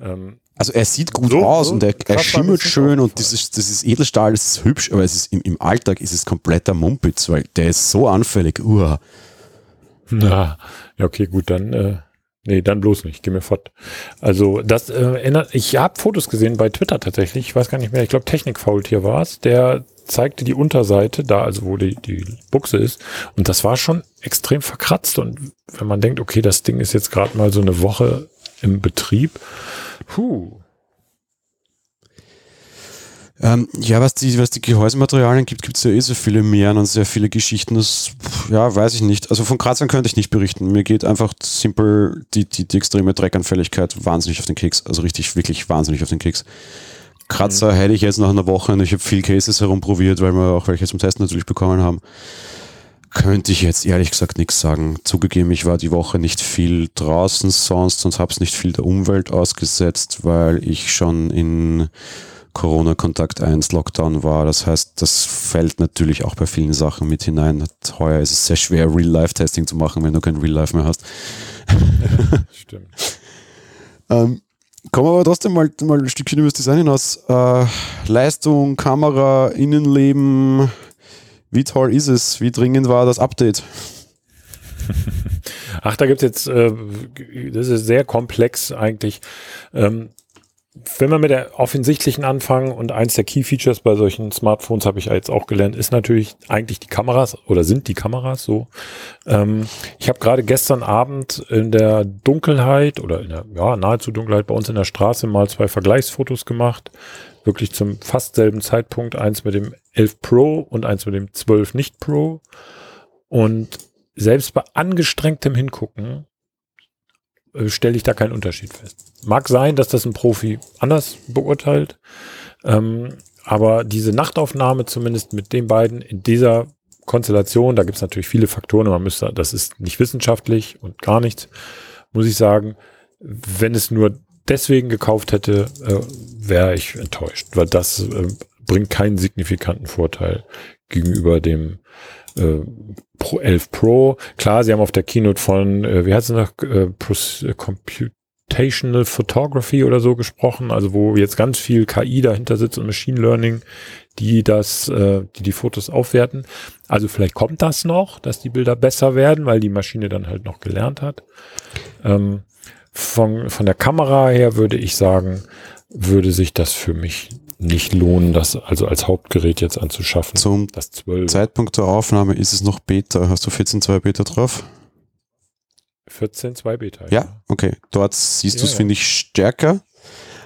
Ähm, also er sieht gut so, aus so und er, er schimmert schön und das ist, das ist Edelstahl, das ist hübsch, aber es ist im, im Alltag ist es kompletter Mumpitz, weil der ist so anfällig. Uah. Na, ja, okay, gut, dann, äh, nee, dann bloß nicht, geh mir fort. Also, das äh, erinnert, ich habe Fotos gesehen bei Twitter tatsächlich, ich weiß gar nicht mehr, ich glaube Technikfaultier war es, der zeigte die Unterseite, da also wo die, die Buchse ist, und das war schon extrem verkratzt. Und wenn man denkt, okay, das Ding ist jetzt gerade mal so eine Woche im Betrieb, puh, Ähm, ja, was die, was die Gehäusematerialien gibt, gibt es ja eh so viele mehr und sehr viele Geschichten. Das, ja, weiß ich nicht. Also von Kratzern könnte ich nicht berichten. Mir geht einfach simpel die, die, die extreme Dreckanfälligkeit wahnsinnig auf den Keks. Also richtig, wirklich wahnsinnig auf den Keks. Kratzer mhm. hätte ich jetzt nach einer Woche und ich habe viel Cases herumprobiert, weil wir auch welche zum Testen natürlich bekommen haben. Könnte ich jetzt ehrlich gesagt nichts sagen. Zugegeben, ich war die Woche nicht viel draußen sonst und habe es nicht viel der Umwelt ausgesetzt, weil ich schon in Corona-Kontakt 1 Lockdown war. Das heißt, das fällt natürlich auch bei vielen Sachen mit hinein. Heuer ist es sehr schwer, Real-Life-Testing zu machen, wenn du kein Real-Life mehr hast. Stimmt. ähm, kommen wir aber trotzdem mal, mal ein Stückchen über das Design hinaus. Äh, Leistung, Kamera, Innenleben. Wie toll ist es? Wie dringend war das Update? Ach, da gibt es jetzt, äh, das ist sehr komplex eigentlich. Ähm, wenn wir mit der offensichtlichen anfangen und eins der Key Features bei solchen Smartphones habe ich jetzt auch gelernt, ist natürlich eigentlich die Kameras oder sind die Kameras so. Ähm, ich habe gerade gestern Abend in der Dunkelheit oder in der ja, nahezu Dunkelheit bei uns in der Straße mal zwei Vergleichsfotos gemacht. Wirklich zum fast selben Zeitpunkt. Eins mit dem 11 Pro und eins mit dem 12 nicht Pro. Und selbst bei angestrengtem Hingucken stelle ich da keinen Unterschied fest. Mag sein, dass das ein Profi anders beurteilt, ähm, aber diese Nachtaufnahme zumindest mit den beiden in dieser Konstellation, da gibt es natürlich viele Faktoren, man müsste, das ist nicht wissenschaftlich und gar nichts, muss ich sagen, wenn es nur deswegen gekauft hätte, äh, wäre ich enttäuscht, weil das äh, bringt keinen signifikanten Vorteil gegenüber dem äh, Pro 11 Pro. Klar, sie haben auf der Keynote von, äh, wie heißt es noch, äh, äh, Computational Photography oder so gesprochen, also wo jetzt ganz viel KI dahinter sitzt und Machine Learning, die das, äh, die die Fotos aufwerten. Also vielleicht kommt das noch, dass die Bilder besser werden, weil die Maschine dann halt noch gelernt hat. Ähm, von, von der Kamera her würde ich sagen, würde sich das für mich nicht lohnen, das also als Hauptgerät jetzt anzuschaffen. Zum das 12. Zeitpunkt der Aufnahme ist es noch Beta. Hast du 14.2 Beta drauf? 14.2 Beta. Ja, ja, okay. Dort siehst ja, du es, ja. finde ich, stärker.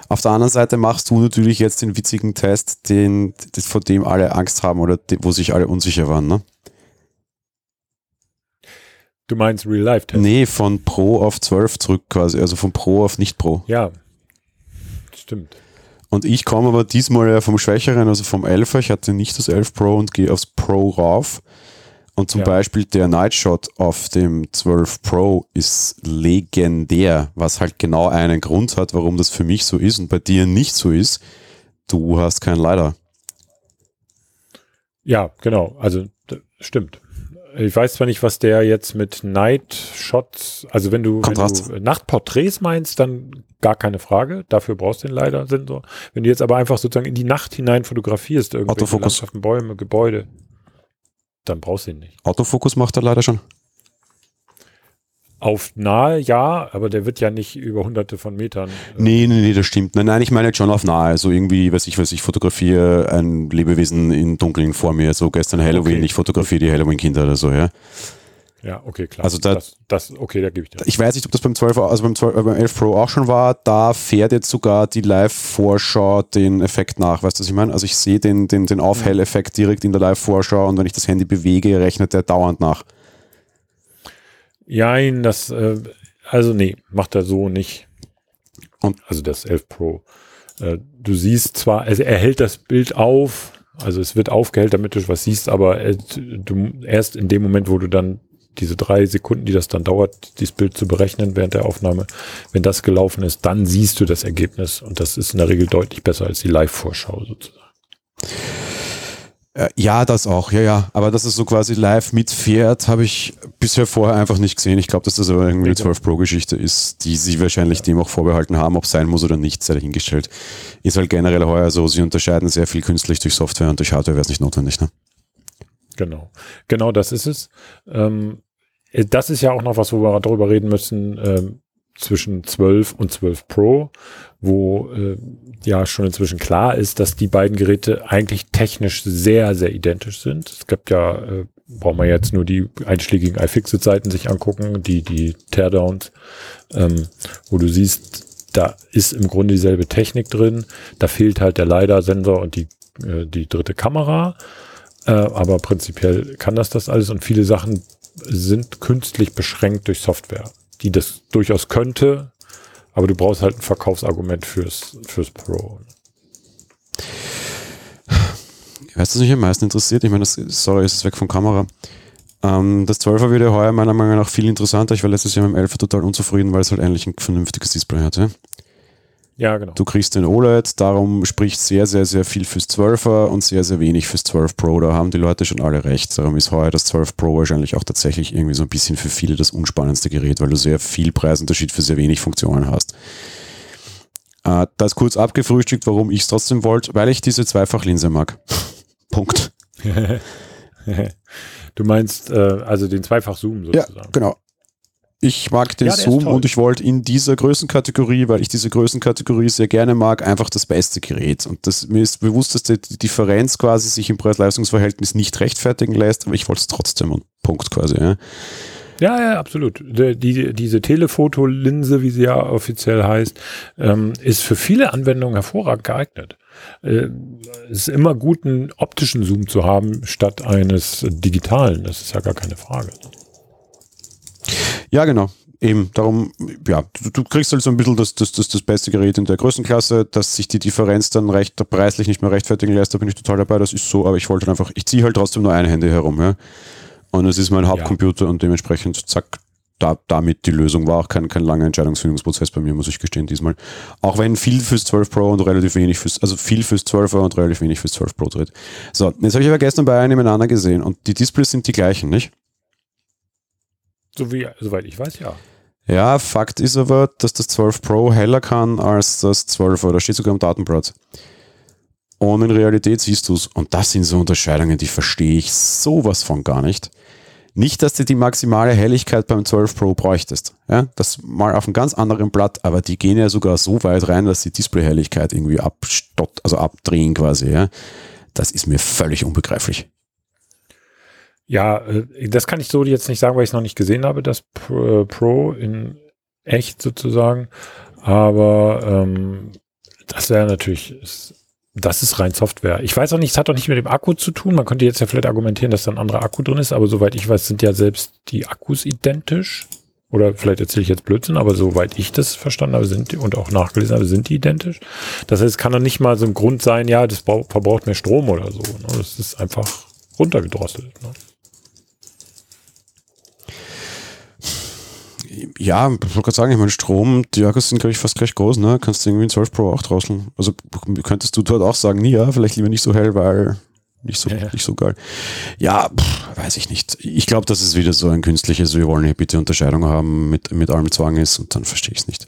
Auf der anderen Seite machst du natürlich jetzt den witzigen Test, den, vor dem alle Angst haben oder wo sich alle unsicher waren, ne? Du meinst Real-Life-Test? Nee, von Pro auf 12 zurück quasi, also von Pro auf Nicht-Pro. Ja, stimmt. Und ich komme aber diesmal ja vom Schwächeren, also vom 11er. Ich hatte nicht das 11 Pro und gehe aufs Pro rauf. Und zum ja. Beispiel der Nightshot auf dem 12 Pro ist legendär, was halt genau einen Grund hat, warum das für mich so ist und bei dir nicht so ist. Du hast kein LiDAR. Ja, genau. Also stimmt. Ich weiß zwar nicht, was der jetzt mit Night Shots, also wenn du, wenn du Nachtporträts meinst, dann gar keine Frage. Dafür brauchst du den LiDAR-Sensor. Wenn du jetzt aber einfach sozusagen in die Nacht hinein fotografierst, irgendwelche Autofokus. Landschaften, Bäume, Gebäude, dann brauchst du ihn nicht. Autofokus macht er leider schon. Auf nahe, ja, aber der wird ja nicht über hunderte von Metern. Äh nee, nee, nee, das stimmt. Nein, nein, ich meine jetzt schon auf nahe. So irgendwie, weiß ich, was ich fotografiere ein Lebewesen in Dunkeln vor mir. So gestern Halloween, okay. ich fotografiere die Halloween-Kinder oder so, ja. Ja, okay, klar. Also da, das, das, okay, da gebe ich dir. Ich weiß nicht, ob das beim 12, also beim, 12, äh, beim 11 Pro auch schon war. Da fährt jetzt sogar die Live-Vorschau den Effekt nach. Weißt du, was ich meine? Also ich sehe den, den, den Aufhelleffekt direkt in der Live-Vorschau und wenn ich das Handy bewege, rechnet der dauernd nach. Jein, das, äh, also nee, macht er so nicht. Und also das 11 Pro. Äh, du siehst zwar, also er hält das Bild auf, also es wird aufgehellt, damit du was siehst, aber äh, du erst in dem Moment, wo du dann diese drei Sekunden, die das dann dauert, dieses Bild zu berechnen während der Aufnahme, wenn das gelaufen ist, dann siehst du das Ergebnis und das ist in der Regel deutlich besser als die Live-Vorschau sozusagen. Äh, ja, das auch, ja, ja. Aber dass es so quasi live mitfährt, habe ich bisher vorher einfach nicht gesehen. Ich glaube, dass das aber irgendwie eine 12 Pro-Geschichte ist, die sie wahrscheinlich ja. dem auch vorbehalten haben, ob sein muss oder nicht, sei dahingestellt. Ist halt generell heuer so, sie unterscheiden sehr viel künstlich durch Software und durch Hardware wäre es nicht notwendig, ne? Genau. Genau das ist es. Ähm, das ist ja auch noch was, wo wir darüber reden müssen. Ähm, zwischen 12 und 12 Pro, wo äh, ja schon inzwischen klar ist, dass die beiden Geräte eigentlich technisch sehr, sehr identisch sind. Es gibt ja, äh, braucht man jetzt nur die einschlägigen iFixit-Seiten sich angucken, die, die Teardowns, ähm, wo du siehst, da ist im Grunde dieselbe Technik drin. Da fehlt halt der LiDAR-Sensor und die äh, die dritte Kamera. Äh, aber prinzipiell kann das das alles und viele Sachen sind künstlich beschränkt durch Software, die das durchaus könnte, aber du brauchst halt ein Verkaufsargument fürs, fürs Pro. Weißt du, was mich am meisten interessiert? Ich meine, das, sorry, ist es weg von Kamera. Ähm, das 12er wird ja heuer meiner Meinung nach viel interessanter. Ich war letztes Jahr mit dem 11er total unzufrieden, weil es halt endlich ein vernünftiges Display hatte. Ja, genau. Du kriegst den OLED, darum spricht sehr, sehr, sehr viel fürs 12er und sehr, sehr wenig fürs 12 Pro. Da haben die Leute schon alle recht. Darum ist heuer das 12 Pro wahrscheinlich auch tatsächlich irgendwie so ein bisschen für viele das unspannendste Gerät, weil du sehr viel Preisunterschied für sehr wenig Funktionen hast. Äh, das kurz abgefrühstückt, warum ich es trotzdem wollte, weil ich diese Zweifachlinse mag. Punkt. du meinst äh, also den Zweifach-Zoom sozusagen. Ja, genau. Ich mag den Ja, Zoom und ich wollte in dieser Größenkategorie, weil ich diese Größenkategorie sehr gerne mag, einfach das beste Gerät. Und das, mir ist bewusst, dass die die Differenz quasi sich im Preis-Leistungs-Verhältnis nicht rechtfertigen lässt, aber ich wollte es trotzdem und Punkt quasi. Ja. Ja, ja, absolut. Die, die, diese Telefotolinse, wie sie ja offiziell heißt, ähm, ist für viele Anwendungen hervorragend geeignet. Äh, es ist immer gut, einen optischen Zoom zu haben, statt eines digitalen. Das ist ja gar keine Frage. Ja, genau. Eben, darum, ja, du, du kriegst halt so ein bisschen das, das, das, das beste Gerät in der Größenklasse, dass sich die Differenz dann recht preislich nicht mehr rechtfertigen lässt, da bin ich total dabei, das ist so, aber ich wollte halt einfach, ich ziehe halt trotzdem nur ein Handy herum, ja. Und es ist mein Hauptcomputer und dementsprechend, zack, da, damit die Lösung war auch kein, kein langer Entscheidungsfindungsprozess bei mir, muss ich gestehen, diesmal. Auch wenn viel fürs 12 Pro und relativ wenig fürs, also viel fürs 12er und relativ wenig fürs 12 Pro dreht. So, jetzt habe ich aber gestern bei einem nebeneinander gesehen und die Displays sind die gleichen, nicht? So wie, soweit ich weiß, ja. Ja, Fakt ist aber, dass das 12 Pro heller kann als das 12er. Da steht sogar am Datenblatt. Und in Realität siehst du es. Und das sind so Unterscheidungen, die verstehe ich sowas von gar nicht. Nicht, dass du die maximale Helligkeit beim 12 Pro bräuchtest. Ja, das mal auf einem ganz anderen Blatt, aber die gehen ja sogar so weit rein, dass die Displayhelligkeit irgendwie abstott, also abdrehen quasi. Ja. Das ist mir völlig unbegreiflich. Ja, äh, das kann ich so jetzt nicht sagen, weil ich es noch nicht gesehen habe, das Pro, äh, in echt sozusagen. Aber ähm, das wäre natürlich, das ist rein Software. Ich weiß auch nicht, es hat doch nicht mit dem Akku zu tun. Man könnte jetzt ja vielleicht argumentieren, dass da ein anderer Akku drin ist, aber soweit ich weiß, sind ja selbst die Akkus identisch. Oder vielleicht erzähle ich jetzt Blödsinn, aber soweit ich das verstanden habe, sind die und auch nachgelesen habe, sind die identisch. Das heißt, es kann doch nicht mal so ein Grund sein, ja, das brau- verbraucht mehr Strom oder so. Ne? Das ist einfach runtergedrosselt. Ne? Ja, ich wollte gerade sagen, ich meine, Strom, die Akkus sind, glaube ich, fast gleich groß, ne? Kannst du irgendwie einen 12 Pro auch drosseln. Also könntest du dort auch sagen, ja, vielleicht lieber nicht so hell, weil nicht so, Ja, ja. nicht so geil. Ja, pff, weiß ich nicht. Ich glaube, dass es wieder so ein künstliches, wir wollen hier bitte Unterscheidung haben, mit, mit allem Zwang ist und dann verstehe ich es nicht.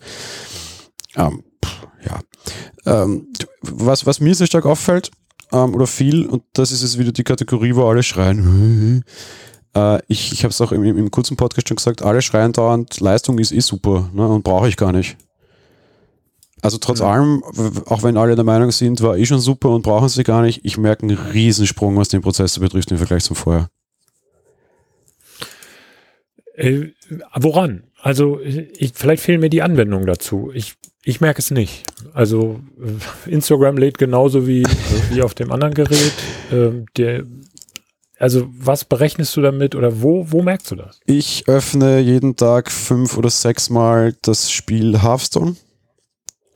Ähm, pff, ja. Ähm, was, was mir sehr stark auffällt, ähm, oder viel, und das ist jetzt wieder die Kategorie, wo alle schreien, äh, ich ich habe es auch im, im, kurzen Podcast schon gesagt, alle schreien dauernd, Leistung ist eh super ne, und brauche ich gar nicht. Also trotz allem, w- auch wenn alle der Meinung sind, war eh schon super und brauchen sie gar nicht, ich merke einen Riesensprung, was den Prozessor betrifft im Vergleich zum Vorher. Äh, woran? Also ich, vielleicht fehlen mir die Anwendungen dazu. Ich, ich merke es nicht. Also äh, Instagram lädt genauso wie, wie auf dem anderen Gerät. Ähm, der, also was berechnest du damit oder wo, wo merkst du das? Ich öffne jeden Tag fünf oder sechs Mal das Spiel Hearthstone.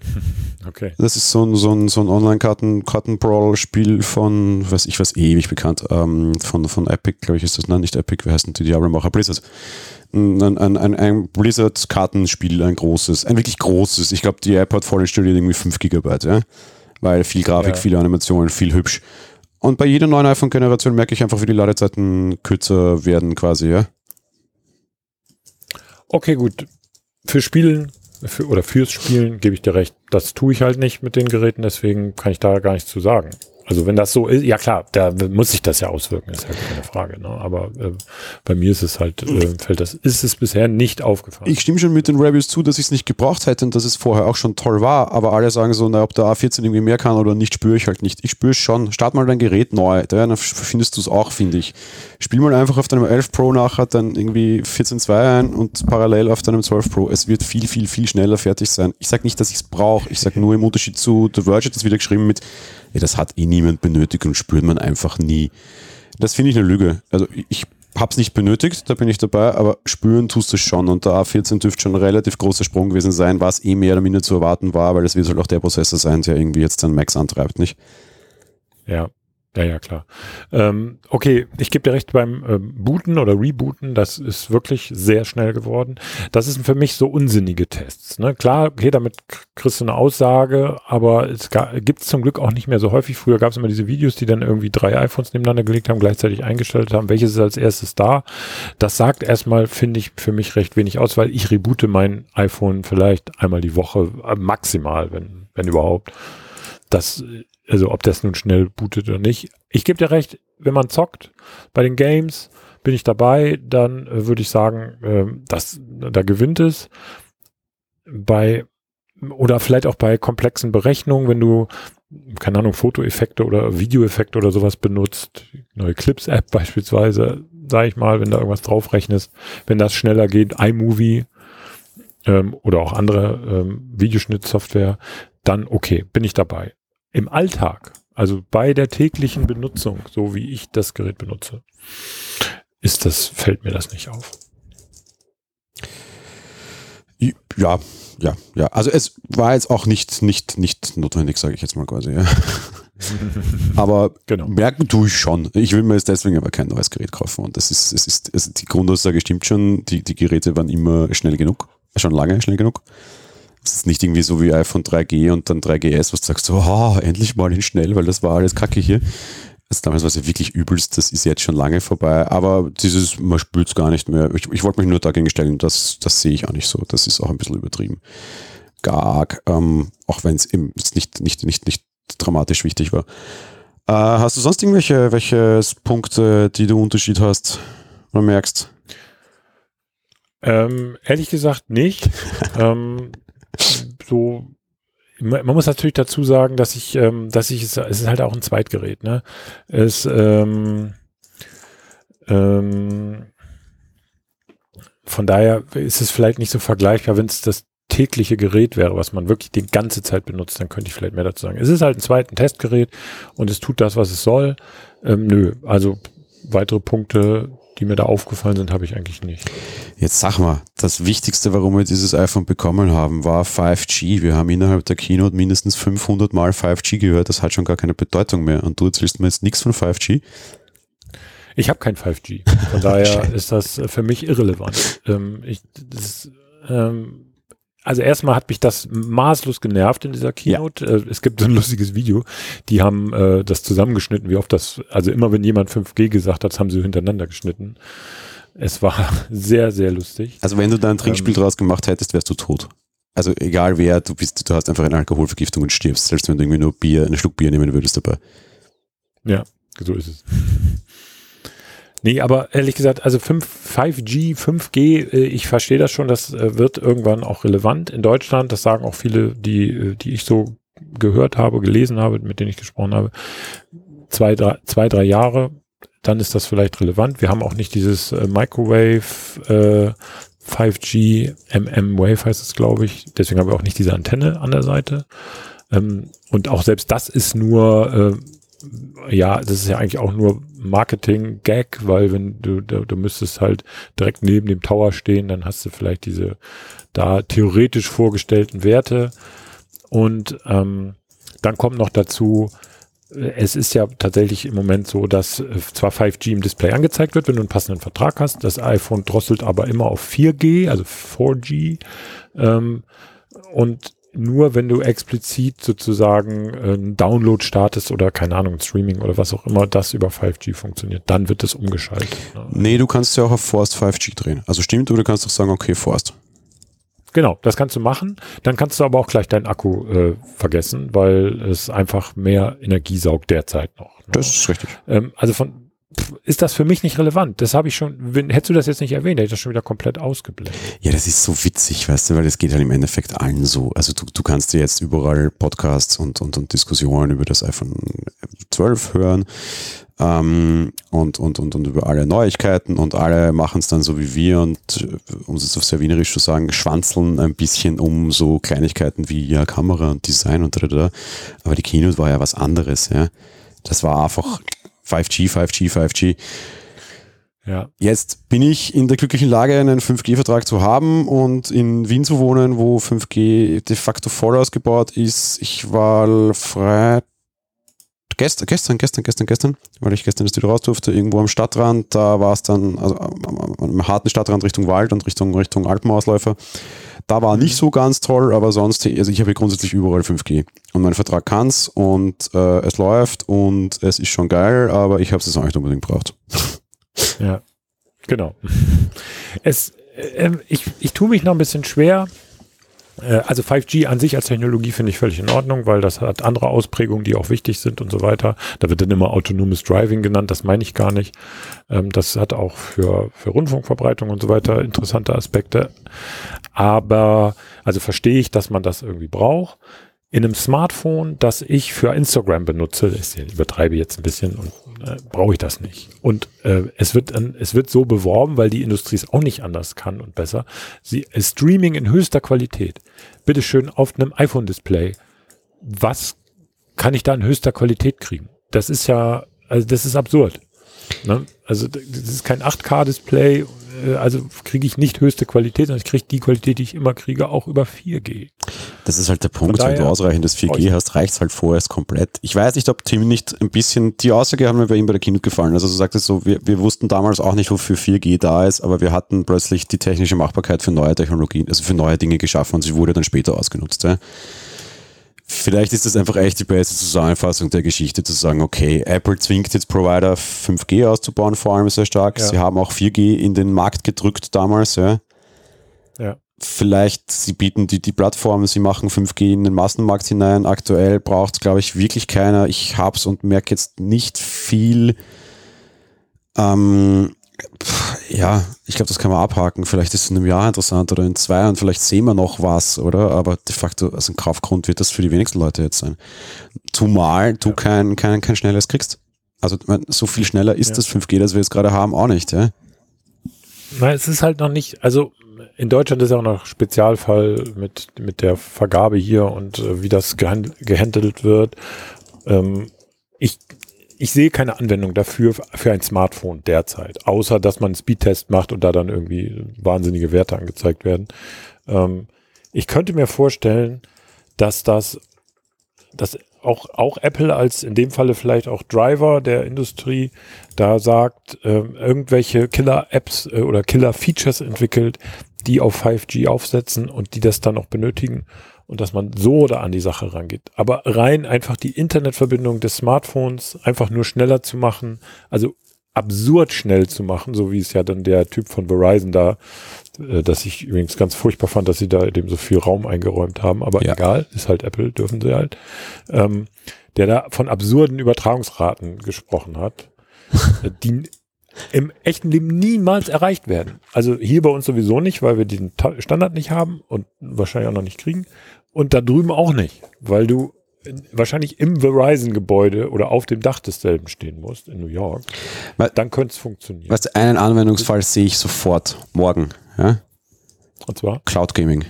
Okay. Das ist so ein, so ein, so ein Online-Karten-Brawl-Spiel von, weiß ich was, ewig bekannt, ähm, von, von Epic, glaube ich, ist das, nein, nicht Epic, wie heißen die Diablo-Macher? Blizzard. Ein, ein, ein, ein Blizzard-Kartenspiel, ein großes, ein wirklich großes. Ich glaube, die App hat voll installiert irgendwie 5 Gigabyte, ja. Weil viel Grafik, Ja. viele Animationen, viel hübsch. Und bei jeder neuen iPhone-Generation merke ich einfach, wie die Ladezeiten kürzer werden, quasi, ja. Okay, gut. Für Spielen für, oder fürs Spielen gebe ich dir recht. Das tue ich halt nicht mit den Geräten, deswegen kann ich da gar nichts zu sagen. Also wenn das so ist, ja klar, da muss sich das ja auswirken, ist ja keine Frage. Ne? Aber äh, bei mir ist es halt, äh, fällt das, ist es bisher nicht aufgefallen. Ich stimme schon mit den Reviews zu, dass ich es nicht gebraucht hätte und dass es vorher auch schon toll war, aber alle sagen so, na, ob der A14 irgendwie mehr kann oder nicht, spüre ich halt nicht. Ich spüre es schon. Start mal dein Gerät neu, dann findest du es auch, finde ich. Spiel mal einfach auf deinem 11 Pro nachher dann irgendwie 14.2 ein und parallel auf deinem 12 Pro. Es wird viel, viel, viel schneller fertig sein. Ich sage nicht, dass ich es brauche. Ich sage nur im Unterschied zu The Verge hat das wieder geschrieben mit, ja, das hat eh niemand benötigt und spürt man einfach nie. Das finde ich eine Lüge. Also ich habe es nicht benötigt, da bin ich dabei, aber spüren tust du schon und der A14 dürfte schon ein relativ großer Sprung gewesen sein, was eh mehr oder minder zu erwarten war, weil das wird halt auch der Prozessor sein, der irgendwie jetzt den Max antreibt, nicht? Ja, ja, ja, klar. Ähm, okay, ich gebe dir recht beim ähm, Booten oder Rebooten, das ist wirklich sehr schnell geworden. Das sind für mich so unsinnige Tests. Ne? Klar, okay, damit kriegst du eine Aussage, aber es gibt es zum Glück auch nicht mehr so häufig. Früher gab es immer diese Videos, die dann irgendwie drei iPhones nebeneinander gelegt haben, gleichzeitig eingestellt haben, welches ist als erstes da. Das sagt erstmal, finde ich, für mich recht wenig aus, weil ich reboote mein iPhone vielleicht einmal die Woche, äh, maximal, wenn, wenn überhaupt. Das also ob das nun schnell bootet oder nicht. Ich gebe dir recht, wenn man zockt bei den Games, bin ich dabei, dann äh, würde ich sagen, äh, dass da gewinnt es. Bei oder vielleicht auch bei komplexen Berechnungen, wenn du, keine Ahnung, Fotoeffekte oder Videoeffekte oder sowas benutzt, neue Clips-App beispielsweise, sage ich mal, wenn da irgendwas draufrechnest, wenn das schneller geht, iMovie ähm, oder auch andere ähm, Videoschnittsoftware, dann okay, bin ich dabei im Alltag, also bei der täglichen Benutzung, so wie ich das Gerät benutze, ist das, fällt mir das nicht auf. Ja, ja, ja. Also es war jetzt auch nicht, nicht, nicht notwendig, sage ich jetzt mal quasi. Ja. aber genau. merken tue ich schon. Ich will mir jetzt deswegen aber kein neues Gerät kaufen. Und das ist, es ist, also die Grundaussage stimmt schon. Die, die Geräte waren immer schnell genug, schon lange schnell genug. Es ist nicht irgendwie so wie iPhone 3G und dann 3GS, was du sagst, so, oh, endlich mal in schnell, weil das war alles kacke hier. Also damals war es ja wirklich übelst, das ist jetzt schon lange vorbei, aber dieses, man spürt es gar nicht mehr. Ich, ich wollte mich nur dagegen stellen, das, das sehe ich auch nicht so. Das ist auch ein bisschen übertrieben. Gar arg, ähm, auch wenn es eben nicht, nicht, nicht, nicht dramatisch wichtig war. Äh, hast du sonst irgendwelche welche Punkte, die du Unterschied hast oder merkst? Ähm, ehrlich gesagt nicht. ähm, so man muss natürlich dazu sagen, dass ich, ähm, dass ich es, ist halt auch ein Zweitgerät, ne? Es, ähm, ähm, von daher ist es vielleicht nicht so vergleichbar, wenn es das tägliche Gerät wäre, was man wirklich die ganze Zeit benutzt, dann könnte ich vielleicht mehr dazu sagen. Es ist halt ein zweites Testgerät und es tut das, was es soll. Ähm, nö, also weitere Punkte die mir da aufgefallen sind, habe ich eigentlich nicht. Jetzt sag mal, das Wichtigste, warum wir dieses iPhone bekommen haben, war 5G. Wir haben innerhalb der Keynote mindestens 500 Mal 5G gehört. Das hat schon gar keine Bedeutung mehr. Und du erzählst mir jetzt nichts von 5G? Ich habe kein 5G. Von daher ist das für mich irrelevant. Ähm, ich, das, ähm, also erstmal hat mich das maßlos genervt in dieser Keynote. Ja. Äh, es gibt so ein lustiges Video. Die haben äh, das zusammengeschnitten, wie oft das, also immer wenn jemand 5G gesagt hat, haben sie hintereinander geschnitten. Es war sehr, sehr lustig. Also wenn du da ein Trinkspiel ähm, draus gemacht hättest, wärst du tot. Also egal wer, du bist, du hast einfach eine Alkoholvergiftung und stirbst, selbst wenn du irgendwie nur Bier, einen Schluck Bier nehmen würdest dabei. Ja, so ist es. Nee, aber ehrlich gesagt, also 5, 5G, 5G, ich verstehe das schon, das äh, wird irgendwann auch relevant in Deutschland. Das sagen auch viele, die, äh, die ich so gehört habe, gelesen habe, mit denen ich gesprochen habe. Zwei, drei, zwei, drei Jahre, dann ist das vielleicht relevant. Wir haben auch nicht dieses äh, Microwave äh, 5G, MM Wave heißt es, glaube ich. Deswegen haben wir auch nicht diese Antenne an der Seite. Ähm, und auch selbst das ist nur äh, ja, das ist ja eigentlich auch nur Marketing-Gag, weil wenn du, du, du müsstest halt direkt neben dem Tower stehen, dann hast du vielleicht diese da theoretisch vorgestellten Werte. Und ähm, dann kommt noch dazu, es ist ja tatsächlich im Moment so, dass äh, zwar 5G im Display angezeigt wird, wenn du einen passenden Vertrag hast, das iPhone drosselt aber immer auf 4G, also 4G. Ähm, und nur wenn du explizit sozusagen äh, einen Download startest oder keine Ahnung, Streaming oder was auch immer, das über 5G funktioniert, dann wird das umgeschaltet. Ne? Nee, du kannst ja auch auf Forst 5G drehen. Also stimmt, oder du kannst auch sagen, okay, Forst. Genau, das kannst du machen. Dann kannst du aber auch gleich deinen Akku äh, vergessen, weil es einfach mehr Energie saugt derzeit noch. Ne? Das ist richtig. Ähm, also von ist das für mich nicht relevant. Das habe ich schon, wenn, hättest du das jetzt nicht erwähnt, hätte ich das schon wieder komplett ausgeblendet. Ja, das ist so witzig, weißt du, weil es geht halt im Endeffekt allen so. Also du, du kannst dir jetzt überall Podcasts und, und, und Diskussionen über das iPhone 12 hören ähm, und, und, und, und über alle Neuigkeiten und alle machen es dann so wie wir und um es auf sehr wienerisch zu sagen, schwanzeln ein bisschen um so Kleinigkeiten wie ja Kamera und Design und da, da, da. Aber die Keynote war ja was anderes, ja das war einfach 5G, 5G, 5G. Ja. Jetzt bin ich in der glücklichen Lage, einen 5G-Vertrag zu haben und in Wien zu wohnen, wo 5G de facto voll ausgebaut ist. Ich war frei gestern, gestern, gestern, gestern, gestern, weil ich gestern das wieder raus durfte, irgendwo am Stadtrand, da war es dann, also am, am harten Stadtrand Richtung Wald und Richtung, Richtung Alpenausläufer. Da war nicht so ganz toll, aber sonst, also ich habe grundsätzlich überall 5G. Und mein Vertrag kann's und äh, es läuft und es ist schon geil, aber ich habe es auch nicht unbedingt braucht. Ja, genau. Es, äh, ich, ich tue mich noch ein bisschen schwer. Äh, also 5G an sich als Technologie finde ich völlig in Ordnung, weil das hat andere Ausprägungen, die auch wichtig sind und so weiter. Da wird dann immer autonomes Driving genannt, das meine ich gar nicht. Ähm, das hat auch für, für Rundfunkverbreitung und so weiter interessante Aspekte. Aber, also verstehe ich, dass man das irgendwie braucht in einem Smartphone, das ich für Instagram benutze, ich übertreibe jetzt ein bisschen und äh, brauche ich das nicht. Und äh, es wird äh, es wird so beworben, weil die Industrie es auch nicht anders kann und besser. Sie Streaming in höchster Qualität. Bitteschön auf einem iPhone-Display. Was kann ich da in höchster Qualität kriegen? Das ist ja, also das ist absurd. Ne? Also das ist kein 8K-Display äh, also kriege ich nicht höchste Qualität, sondern ich kriege die Qualität, die ich immer kriege, auch über 4G. Das ist halt der Punkt, wenn du ausreichendes 4G hast, reicht es halt vorerst komplett. Ich weiß nicht, ob Tim nicht ein bisschen, die Aussage hat mir bei ihm bei der Kino gefallen. Also du sagtest so, wir, wir wussten damals auch nicht, wofür 4G da ist, aber wir hatten plötzlich die technische Machbarkeit für neue Technologien, also für neue Dinge geschaffen und sie wurde dann später ausgenutzt. Ja. Vielleicht ist das einfach echt die beste Zusammenfassung der Geschichte, zu sagen, okay, Apple zwingt jetzt Provider 5G auszubauen, vor allem sehr stark. Ja. Sie haben auch 4G in den Markt gedrückt damals, ja. Ja. Vielleicht, sie bieten die, die Plattform, sie machen 5G in den Massenmarkt hinein. Aktuell braucht es, glaube ich, wirklich keiner. Ich hab's und merke jetzt nicht viel. Ähm, ja, ich glaube, das kann man abhaken. Vielleicht ist es in einem Jahr interessant oder in zwei und vielleicht sehen wir noch was, oder? Aber de facto, also ein Kaufgrund wird das für die wenigsten Leute jetzt sein. Zumal du ja. kein, kein, kein schnelles kriegst. Also so viel schneller ist ja. das 5G, das wir jetzt gerade haben, auch nicht, ja? Nein, es ist halt noch nicht, also in Deutschland ist ja auch noch Spezialfall mit, mit der Vergabe hier und äh, wie das gehandelt wird. Ähm, ich ich sehe keine Anwendung dafür für ein Smartphone derzeit, außer dass man einen Speedtest macht und da dann irgendwie wahnsinnige Werte angezeigt werden. Ähm, ich könnte mir vorstellen, dass das, dass auch, auch Apple als in dem Falle vielleicht auch Driver der Industrie da sagt, äh, irgendwelche Killer-Apps äh, oder Killer-Features entwickelt, die auf 5G aufsetzen und die das dann auch benötigen und dass man so da an die Sache rangeht. Aber rein einfach die Internetverbindung des Smartphones einfach nur schneller zu machen, also absurd schnell zu machen, so wie es ja dann der Typ von Verizon da, äh, dass ich übrigens ganz furchtbar fand, dass sie da dem so viel Raum eingeräumt haben, aber ja. egal, ist halt Apple, dürfen sie halt, ähm, der da von absurden Übertragungsraten gesprochen hat, die im echten Leben niemals erreicht werden. Also hier bei uns sowieso nicht, weil wir diesen Standard nicht haben und wahrscheinlich auch noch nicht kriegen. Und da drüben auch nicht, weil du wahrscheinlich im Verizon-Gebäude oder auf dem Dach desselben stehen musst in New York. Weil, dann könnte es funktionieren. Weißt einen Anwendungsfall sehe ich sofort morgen. Ja? Und zwar? Cloud Gaming.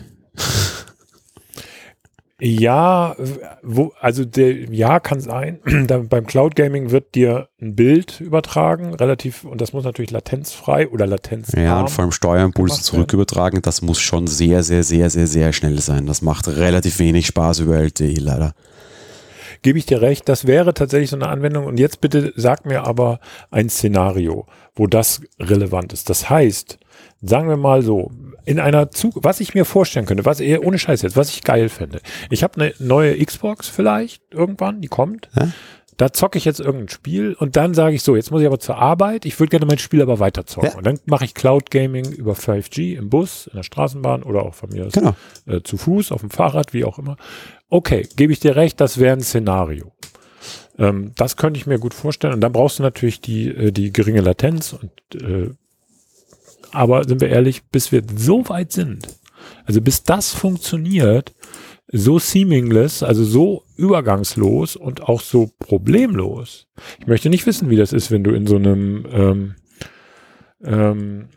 Ja, wo, also der, ja, kann sein. beim Cloud Gaming wird dir ein Bild übertragen, relativ, und das muss natürlich latenzfrei oder latenz. Ja, und vor allem Steuerimpulse zurück übertragen, das muss schon sehr, sehr, sehr, sehr, sehr schnell sein. Das macht relativ wenig Spaß über LTE leider. Gebe ich dir recht, das wäre tatsächlich so eine Anwendung. Und jetzt bitte sag mir aber ein Szenario, wo das relevant ist. Das heißt, sagen wir mal so, in einer Zug, was ich mir vorstellen könnte, was eher ohne Scheiß jetzt, was ich geil fände. Ich habe eine neue Xbox vielleicht irgendwann, die kommt. Ja? Da zocke ich jetzt irgendein Spiel und dann sage ich so, jetzt muss ich aber zur Arbeit, ich würde gerne mein Spiel aber weiter zocken. Ja. Und dann mache ich Cloud Gaming über 5G im Bus, in der Straßenbahn oder auch von mir aus genau. äh, zu Fuß, auf dem Fahrrad, wie auch immer. Okay, gebe ich dir recht, das wäre ein Szenario. Ähm, das könnte ich mir gut vorstellen. Und dann brauchst du natürlich die, äh, die geringe Latenz und äh, aber sind wir ehrlich, bis wir so weit sind, also bis das funktioniert, so seamless, also so übergangslos und auch so problemlos. Ich möchte nicht wissen, wie das ist, wenn du in so einem, ähm, ähm,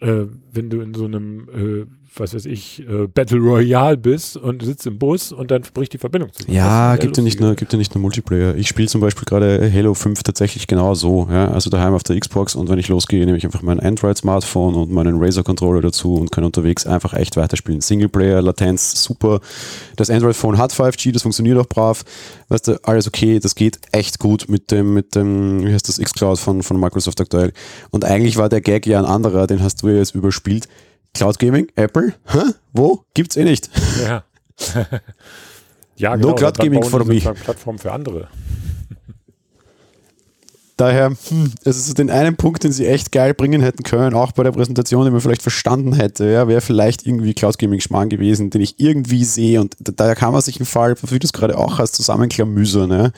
äh, wenn du in so einem, äh, was weiß ich, äh, Battle Royale bist und sitzt im Bus und dann bricht die Verbindung zusammen. Ja, gibt ja nicht nur, gibt ja nicht nur Multiplayer. Ich spiele zum Beispiel gerade Halo 5 tatsächlich genau so. Ja? Also daheim auf der Xbox und wenn ich losgehe, nehme ich einfach mein Android-Smartphone und meinen Razer-Controller dazu und kann unterwegs einfach echt weiterspielen. Singleplayer, Latenz, super. Das Android-Phone hat 5G, das funktioniert auch brav. Weißt du, alles okay, das geht echt gut mit dem, mit dem, wie heißt das, Xcloud von, von Microsoft aktuell. Und eigentlich war der Gag ja ein anderer, den hast du ja jetzt überspielt Cloud Gaming, Apple, Hä? wo? Gibt's eh nicht. Ja. ja, genau. No Cloud Gaming for me. Plattform für andere. Daher, hm, es ist den einen Punkt, den sie echt geil bringen hätten können, auch bei der Präsentation, den man vielleicht verstanden hätte, ja, wäre vielleicht irgendwie Cloud Gaming Schmarrn gewesen, den ich irgendwie sehe und daher kann man sich einen Fall, wie du es gerade auch hast, zusammenklamüsern, ja.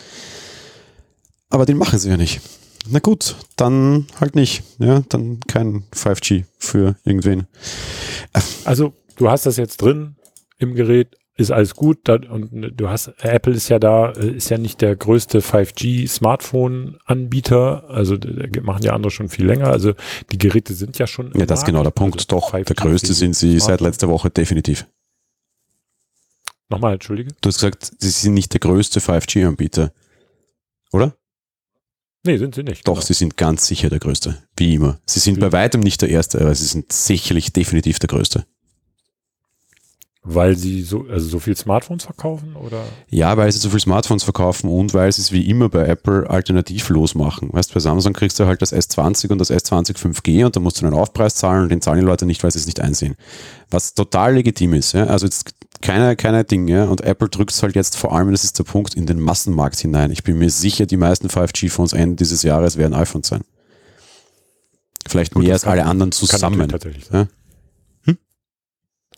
Aber den machen sie ja nicht. Na gut, dann halt nicht. Ja, dann kein 5G für irgendwen. Also, du hast das jetzt drin im Gerät, ist alles gut. und du hast, Apple ist ja da, ist ja nicht der größte 5G-Smartphone-Anbieter. Also, machen ja andere schon viel länger. Also, die Geräte sind ja schon. Ja, das ist genau der Punkt. Also, Doch, der größte sind sie seit letzter Woche definitiv. Nochmal, entschuldige. Du hast gesagt, sie sind nicht der größte 5G-Anbieter. Oder? Nee, sind sie nicht. Doch, genau. sie sind ganz sicher der Größte. Wie immer. Sie sind wie bei weitem nicht der Erste, aber sie sind sicherlich definitiv der Größte. Weil sie so, also so viel Smartphones verkaufen oder? Ja, weil sie so viel Smartphones verkaufen und weil sie es wie immer bei Apple alternativlos machen. Weißt, bei Samsung kriegst du halt das S20 und das S20 5G und da musst du einen Aufpreis zahlen und den zahlen die Leute nicht, weil sie es nicht einsehen. Was total legitim ist. Ja? Also jetzt keine, keine Dinge. Ja? Und Apple drückt es halt jetzt vor allem, das ist der Punkt, in den Massenmarkt hinein. Ich bin mir sicher, die meisten 5G-Phones Ende dieses Jahres werden iPhones sein. Vielleicht Gut, mehr als alle anderen zusammen. Ja?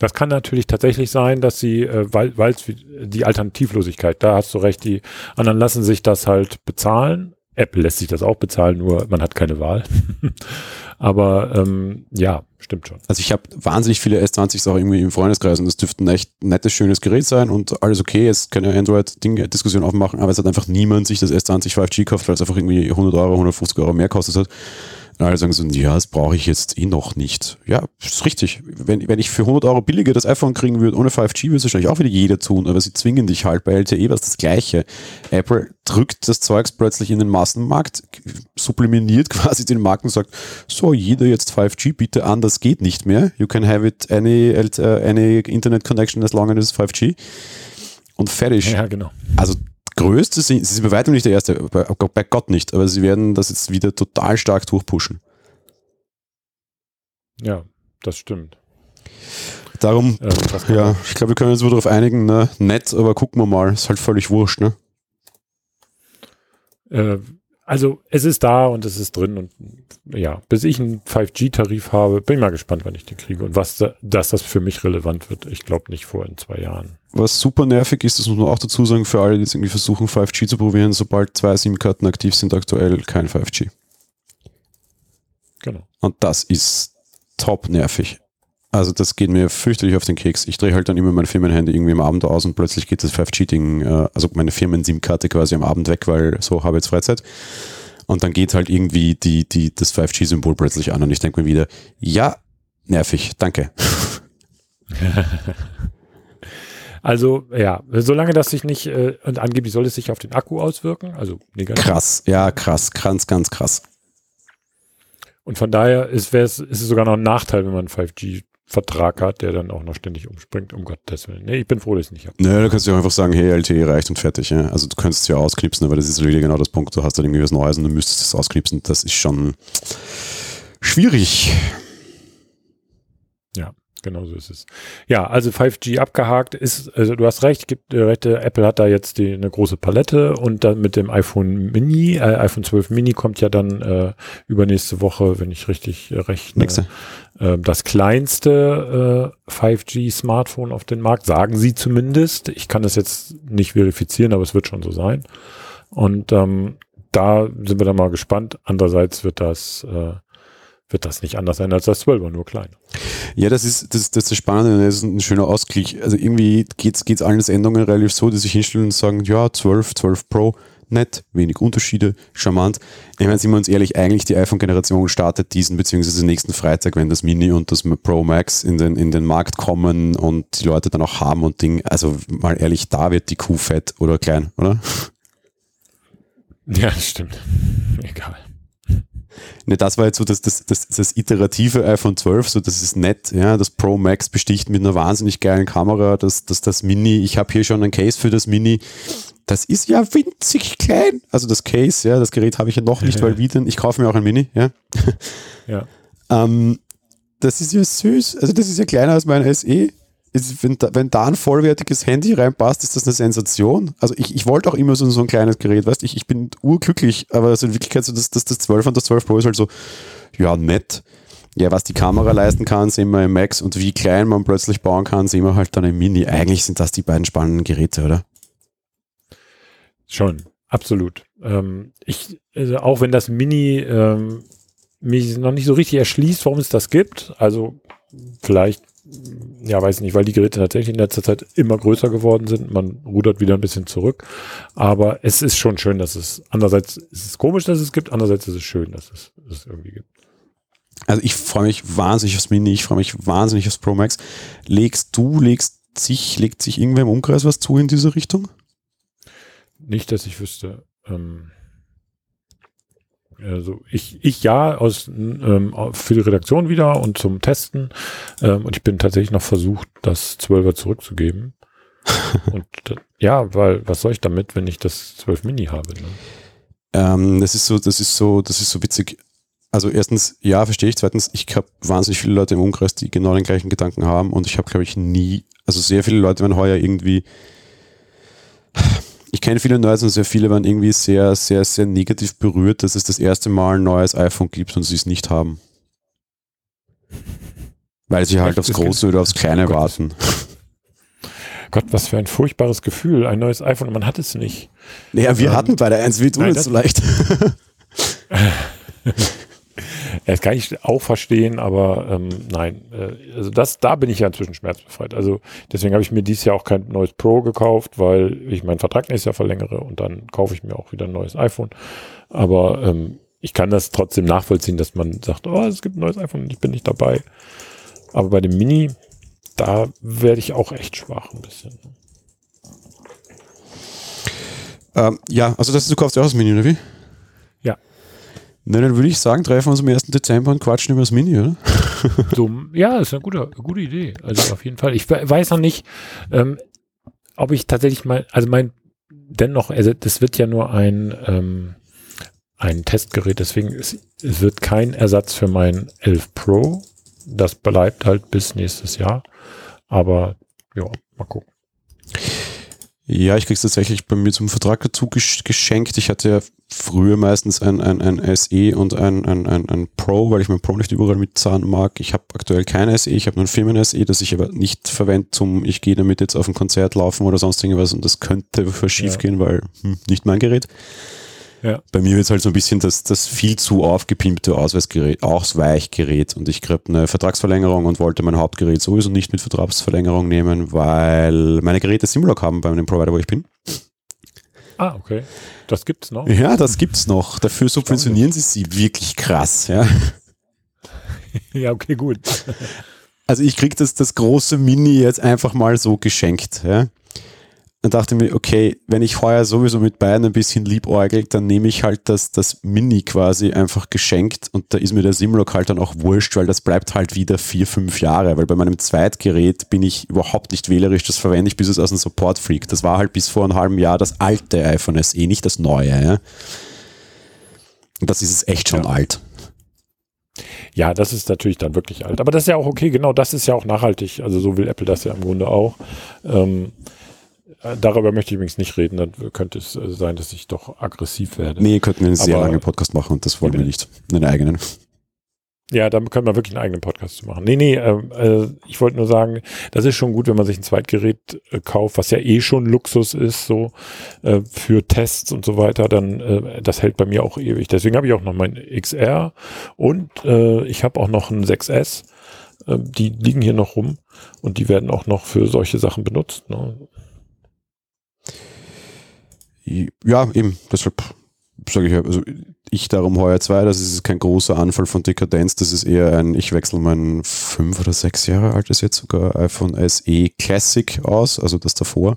Das kann natürlich tatsächlich sein, dass sie, äh, weil weil die Alternativlosigkeit, da hast du recht, die anderen lassen sich das halt bezahlen. Apple lässt sich das auch bezahlen, nur man hat keine Wahl. Aber ähm, ja, stimmt schon. Also ich habe wahnsinnig viele S20s auch irgendwie im Freundeskreis und das dürfte ein echt nettes, schönes Gerät sein und alles okay, jetzt kann ja Android-Diskussion aufmachen, aber es hat einfach niemand sich das S20 5G gekauft, weil es einfach irgendwie 100 Euro, 150 Euro mehr kostet hat. Alle sagen so, ja, das brauche ich jetzt eh noch nicht. Ja, ist richtig. Wenn, wenn ich für 100 Euro billiger das iPhone kriegen würde, ohne 5G, würde es wahrscheinlich auch wieder jeder tun, aber sie zwingen dich halt. Bei LTE war es das Gleiche. Apple drückt das Zeugs plötzlich in den Massenmarkt, subliminiert quasi den Markt und sagt, so, jeder jetzt 5G, bitte an, das geht nicht mehr. You can have it any, any Internet connection as long as it's 5G. Und fertig. Ja, genau. Also größte sind, sie sind bei weitem nicht der erste, bei, bei Gott nicht, aber sie werden das jetzt wieder total stark durchpushen. Ja, das stimmt. Darum, äh, ja, ich glaube, wir können uns wohl darauf einigen, ne? nett, aber gucken wir mal, ist halt völlig wurscht, ne? Äh, also es ist da und es ist drin und ja, bis ich einen 5G-Tarif habe, bin ich mal gespannt, wann ich den kriege und was da, dass das für mich relevant wird. Ich glaube nicht vor in zwei Jahren. Was super nervig ist, das muss man auch dazu sagen, für alle, die jetzt irgendwie versuchen, 5G zu probieren, sobald zwei SIM-Karten aktiv sind, aktuell kein 5G. Genau. Und das ist top nervig. Also das geht mir fürchterlich auf den Keks. Ich drehe halt dann immer mein Firmenhandy irgendwie am Abend aus und plötzlich geht das 5G-Ding, äh, also meine Firmen-SIM-Karte quasi am Abend weg, weil so habe ich jetzt Freizeit. Und dann geht halt irgendwie die, die, das 5G-Symbol plötzlich an und ich denke mir wieder, ja, nervig, danke. Also ja, solange das sich nicht, äh, und angeblich soll es sich auf den Akku auswirken, also negativ. Krass, ja, krass, ganz, ganz krass. Und von daher ist, ist es sogar noch ein Nachteil, wenn man 5G Vertrag hat, der dann auch noch ständig umspringt, um Gottes Willen. Nee, ich bin froh, dass ich nicht habe. Nö, kannst du auch einfach sagen, hey, LTE reicht und fertig. Ja? Also du könntest es ja ausknipsen, aber das ist really genau das Punkt. Du hast dann irgendwie was Neues und du müsstest es ausknipsen. Das ist schon schwierig. Genau so ist es. Ja, also 5G abgehakt ist, also du hast recht, gibt äh, recht, Apple hat da jetzt die, eine große Palette und dann mit dem iPhone Mini, äh, iPhone 12 Mini kommt ja dann äh, übernächste Woche, wenn ich richtig äh, rechne, äh, das kleinste äh, 5G Smartphone auf den Markt, sagen sie zumindest. Ich kann das jetzt nicht verifizieren, aber es wird schon so sein. Und ähm, da sind wir dann mal gespannt. Andererseits wird das äh, wird das nicht anders sein als das 12er, nur klein. Ja, das ist das, das ist das Spannende, das ist ein schöner Ausgleich. Also irgendwie geht es allen Endungen relativ so, die sich hinstellen und sagen, ja, 12, 12 Pro, nett, wenig Unterschiede, charmant. Ich meine, sind wir uns ehrlich, eigentlich die iPhone-Generation startet diesen, beziehungsweise nächsten Freitag, wenn das Mini und das Pro Max in den, in den Markt kommen und die Leute dann auch haben und Ding. Also mal ehrlich, da wird die Kuh fett oder klein, oder? Ja, stimmt. Egal. Ne, das war jetzt so das, das, das, das iterative iPhone 12, so das ist nett, ja, das Pro Max besticht mit einer wahnsinnig geilen Kamera, das, das, das Mini, ich habe hier schon ein Case für das Mini, das ist ja winzig klein, also das Case, ja, das Gerät habe ich ja noch nicht, weil wie denn, ich kaufe mir auch ein Mini, ja. Ja. ähm, das ist ja süß, also das ist ja kleiner als mein SE, ist, wenn, da, wenn da ein vollwertiges Handy reinpasst, ist das eine Sensation. Also ich, ich wollte auch immer so, so ein kleines Gerät, weißt ich, ich bin urglücklich, aber also in Wirklichkeit so das, das, das 12 und das 12 Pro ist halt so, ja, nett. Ja, was die Kamera leisten kann, sehen wir im Max und wie klein man plötzlich bauen kann, sehen wir halt dann im Mini. Eigentlich sind das die beiden spannenden Geräte, oder? Schon, absolut. Ähm, ich, also auch wenn das Mini ähm, mich noch nicht so richtig erschließt, warum es das gibt, also vielleicht ja, weiß nicht, weil die Geräte tatsächlich in letzter Zeit immer größer geworden sind. Man rudert wieder ein bisschen zurück. Aber es ist schon schön, dass es, andererseits ist es komisch, dass es gibt, andererseits ist es schön, dass es, dass es irgendwie gibt. Also ich freue mich wahnsinnig aufs Mini, ich freue mich wahnsinnig aufs Pro Max. Legst du, legst sich, legt sich irgendwer im Umkreis was zu in diese Richtung? Nicht, dass ich wüsste. Ähm also ich, ich ja aus ähm, für die Redaktion wieder und zum Testen. Ähm, und ich bin tatsächlich noch versucht, das 12er zurückzugeben. und ja, weil was soll ich damit, wenn ich das 12 Mini habe? Ne? Ähm, das ist so, das ist so, das ist so witzig. Also erstens, ja, verstehe ich. Zweitens, ich habe wahnsinnig viele Leute im Umkreis, die genau den gleichen Gedanken haben und ich habe, glaube ich, nie, also sehr viele Leute werden heuer irgendwie ich kenne viele Nerds und sehr viele waren irgendwie sehr, sehr, sehr negativ berührt, dass es das erste Mal ein neues iPhone gibt und sie es nicht haben. Weil sie halt aufs Große oder aufs Kleine Gott. warten. Gott, was für ein furchtbares Gefühl. Ein neues iPhone und man hat es nicht. Naja, wir ähm, hatten bei der 1, wie tun es so leicht. Das kann ich auch verstehen, aber ähm, nein, äh, also das, da bin ich ja inzwischen schmerzbefreit. Also deswegen habe ich mir dieses Jahr auch kein neues Pro gekauft, weil ich meinen Vertrag nächstes Jahr verlängere und dann kaufe ich mir auch wieder ein neues iPhone. Aber ähm, ich kann das trotzdem nachvollziehen, dass man sagt, oh, es gibt ein neues iPhone und ich bin nicht dabei. Aber bei dem Mini, da werde ich auch echt schwach ein bisschen. Ähm, ja, also das du kaufst ja auch das Mini, oder wie? Na, dann würde ich sagen, treffen wir uns am 1. Dezember und quatschen über das Mini, oder? so, ja, ist eine gute, eine gute Idee. Also auf jeden Fall. Ich weiß noch nicht, ähm, ob ich tatsächlich mal, also mein, dennoch, also das wird ja nur ein, ähm, ein Testgerät, deswegen ist, es wird kein Ersatz für mein 11 Pro. Das bleibt halt bis nächstes Jahr. Aber ja, mal gucken. Ja, ich krieg's tatsächlich bei mir zum Vertrag dazu geschenkt. Ich hatte ja früher meistens ein, ein, ein SE und ein, ein, ein, ein Pro, weil ich mein Pro nicht überall mitzahlen mag. Ich habe aktuell kein SE, ich habe nur ein Firmen-SE, das ich aber nicht verwende zum, ich gehe damit jetzt auf ein Konzert laufen oder sonst irgendwas und das könnte schief ja. gehen, weil hm, nicht mein Gerät. Ja. Bei mir wird es halt so ein bisschen das, das viel zu aufgepimpte Ausweisgerät, Ausweichgerät und ich kriege eine Vertragsverlängerung und wollte mein Hauptgerät sowieso nicht mit Vertragsverlängerung nehmen, weil meine Geräte Simlock haben bei dem Provider, wo ich bin. Ah, okay. Das gibt's noch. Ja, das gibt's noch. Dafür subventionieren sie sie wirklich krass, ja. ja, okay, gut. Also ich krieg das, das große Mini jetzt einfach mal so geschenkt, ja. Dann dachte ich mir, okay, wenn ich heuer sowieso mit beiden ein bisschen liebäugel, dann nehme ich halt das, das Mini quasi einfach geschenkt und da ist mir der Simlock halt dann auch wurscht, weil das bleibt halt wieder vier, fünf Jahre, weil bei meinem Zweitgerät bin ich überhaupt nicht wählerisch, das verwende ich bis es aus dem Support fliegt. Das war halt bis vor einem halben Jahr das alte iPhone SE, nicht das neue. Ja? Und das ist es echt schon ja. alt. Ja, das ist natürlich dann wirklich alt. Aber das ist ja auch okay, genau, das ist ja auch nachhaltig. Also so will Apple das ja im Grunde auch. Ähm, äh, darüber möchte ich übrigens nicht reden, dann könnte es äh, sein, dass ich doch aggressiv werde. Nee, könnten wir einen sehr langen Podcast machen und das wollen wir nicht. Einen eigenen. Ja, dann können wir wirklich einen eigenen Podcast machen. Nee, nee, ähm, äh, ich wollte nur sagen, das ist schon gut, wenn man sich ein Zweitgerät äh, kauft, was ja eh schon Luxus ist, so äh, für Tests und so weiter, dann äh, das hält bei mir auch ewig. Deswegen habe ich auch noch mein XR und äh, ich habe auch noch ein 6S. Äh, die liegen hier noch rum und die werden auch noch für solche Sachen benutzt. Ne? Ja, eben, deshalb sage ich, also ich darum heuer zwei, das ist kein großer Anfall von Dekadenz, das ist eher ein, ich wechsle mein fünf oder sechs Jahre altes jetzt sogar iPhone SE Classic aus, also das davor.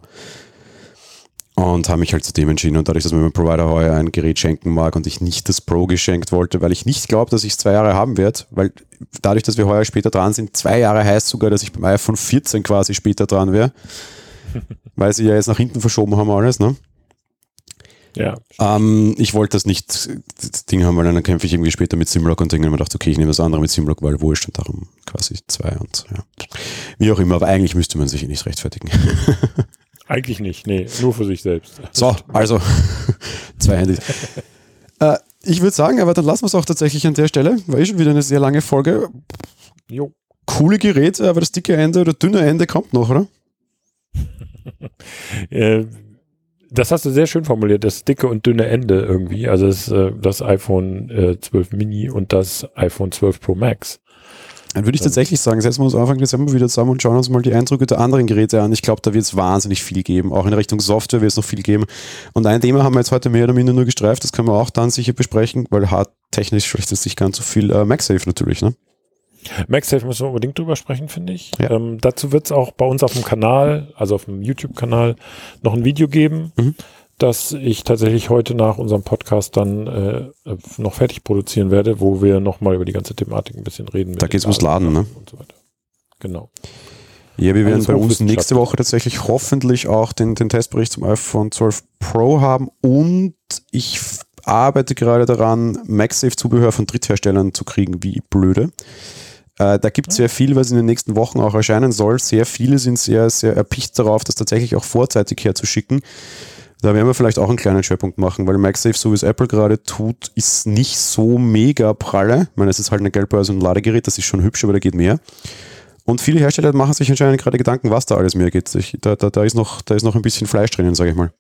Und habe mich halt zu dem entschieden. Und dadurch, dass mir mein Provider heuer ein Gerät schenken mag und ich nicht das Pro geschenkt wollte, weil ich nicht glaube, dass ich es zwei Jahre haben werde, weil dadurch, dass wir heuer später dran sind, zwei Jahre heißt sogar, dass ich beim iPhone 14 quasi später dran wäre. weil sie ja jetzt nach hinten verschoben haben alles, ne? Ja. Ähm, ich wollte das nicht das Ding haben, weil dann kämpfe ich irgendwie später mit Simlock und denke mir gedacht, okay, ich nehme das andere mit Simlock, weil wurscht und darum quasi zwei und ja. Wie auch immer, aber eigentlich müsste man sich nicht rechtfertigen. Eigentlich nicht, nee, nur für sich selbst. So, also zwei Handys. äh, ich würde sagen, aber dann lassen wir es auch tatsächlich an der Stelle. War eh schon wieder eine sehr lange Folge. Jo. Coole Geräte, aber das dicke Ende oder dünne Ende kommt noch, oder? äh, das hast du sehr schön formuliert, das dicke und dünne Ende irgendwie. Also das, äh, das iPhone äh, 12 Mini und das iPhone 12 Pro Max. Dann würde ich tatsächlich sagen, setzen wir uns Anfang Dezember wieder zusammen und schauen uns mal die Eindrücke der anderen Geräte an. Ich glaube, da wird es wahnsinnig viel geben. Auch in Richtung Software wird es noch viel geben. Und ein Thema haben wir jetzt heute mehr oder minder nur gestreift. Das können wir auch dann sicher besprechen, weil hardtechnisch vielleicht ist nicht ganz so viel äh, MagSafe natürlich. Ne? MagSafe müssen wir unbedingt drüber sprechen, finde ich. Ja. Ähm, dazu wird es auch bei uns auf dem Kanal, also auf dem YouTube-Kanal, noch ein Video geben. Mhm das ich tatsächlich heute nach unserem Podcast dann äh, noch fertig produzieren werde, wo wir nochmal über die ganze Thematik ein bisschen reden. Da geht es ums Laden, ne? Und so weiter. Genau. Ja, wir werden also bei uns nächste Woche tatsächlich hoffentlich auch den, den Testbericht zum iPhone 12 Pro haben und ich arbeite gerade daran, MagSafe-Zubehör von Drittherstellern zu kriegen, wie blöde. Äh, da gibt es sehr viel, was in den nächsten Wochen auch erscheinen soll. Sehr viele sind sehr, sehr erpicht darauf, das tatsächlich auch vorzeitig herzuschicken. Da werden wir vielleicht auch einen kleinen Schwerpunkt machen, weil MagSafe, so wie es Apple gerade tut, ist nicht so mega pralle. Ich meine, es ist halt eine Geldbörse und ein Ladegerät, das ist schon hübsch, aber da geht mehr. Und viele Hersteller machen sich anscheinend gerade Gedanken, was da alles mehr geht. Ich, da, da, da, ist noch, da ist noch ein bisschen Fleisch drinnen, sage ich mal.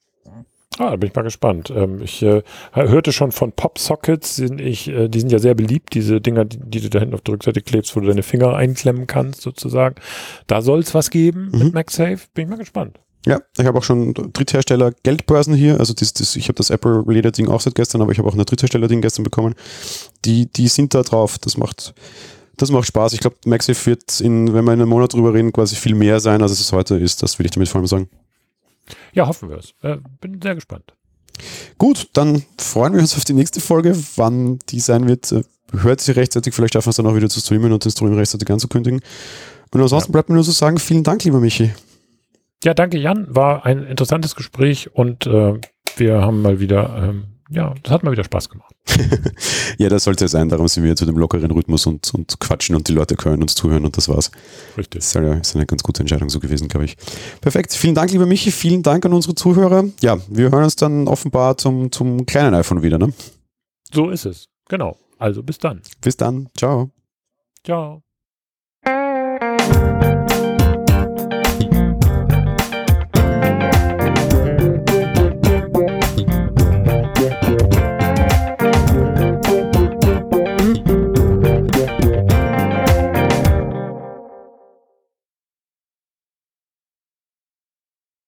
Ah, da bin ich mal gespannt. Ähm, ich äh, hörte schon von Pop-Sockets, ich, äh, die sind ja sehr beliebt, diese Dinger, die, die, du da hinten auf der Rückseite klebst, wo du deine Finger einklemmen kannst, sozusagen. Da soll es was geben mhm. mit MagSafe. Bin ich mal gespannt. Ja, ich habe auch schon Dritthersteller Geldbörsen hier. Also das, das, ich habe das Apple Leder Ding auch seit gestern, aber ich habe auch eine Dritthersteller Ding gestern bekommen. Die, die sind da drauf. Das macht, das macht Spaß. Ich glaube, MagSafe wird in, wenn wir in einem Monat drüber reden, quasi viel mehr sein, als es heute ist. Das will ich damit vor allem sagen. Ja, hoffen wir es. Äh, bin sehr gespannt. Gut, dann freuen wir uns auf die nächste Folge. Wann die sein wird, äh, hört sie rechtzeitig. Vielleicht schaffen wir es dann auch wieder zu streamen und den Stream rechtzeitig anzukündigen. Und ansonsten ja. bleibt mir nur zu so sagen, vielen Dank, lieber Michi. Ja, danke Jan. War ein interessantes Gespräch und äh, wir haben mal wieder, ähm, ja, das hat mal wieder Spaß gemacht. ja, das sollte es sein. Darum sind wir zu dem lockeren Rhythmus und, und quatschen und die Leute können uns zuhören und das war's. Richtig. Das ist, eine, ist eine ganz gute Entscheidung so gewesen, glaube ich. Perfekt. Vielen Dank, lieber Michi. Vielen Dank an unsere Zuhörer. Ja, wir hören uns dann offenbar zum, zum kleinen iPhone wieder, ne? So ist es. Genau. Also bis dann. Bis dann. Ciao. Ciao.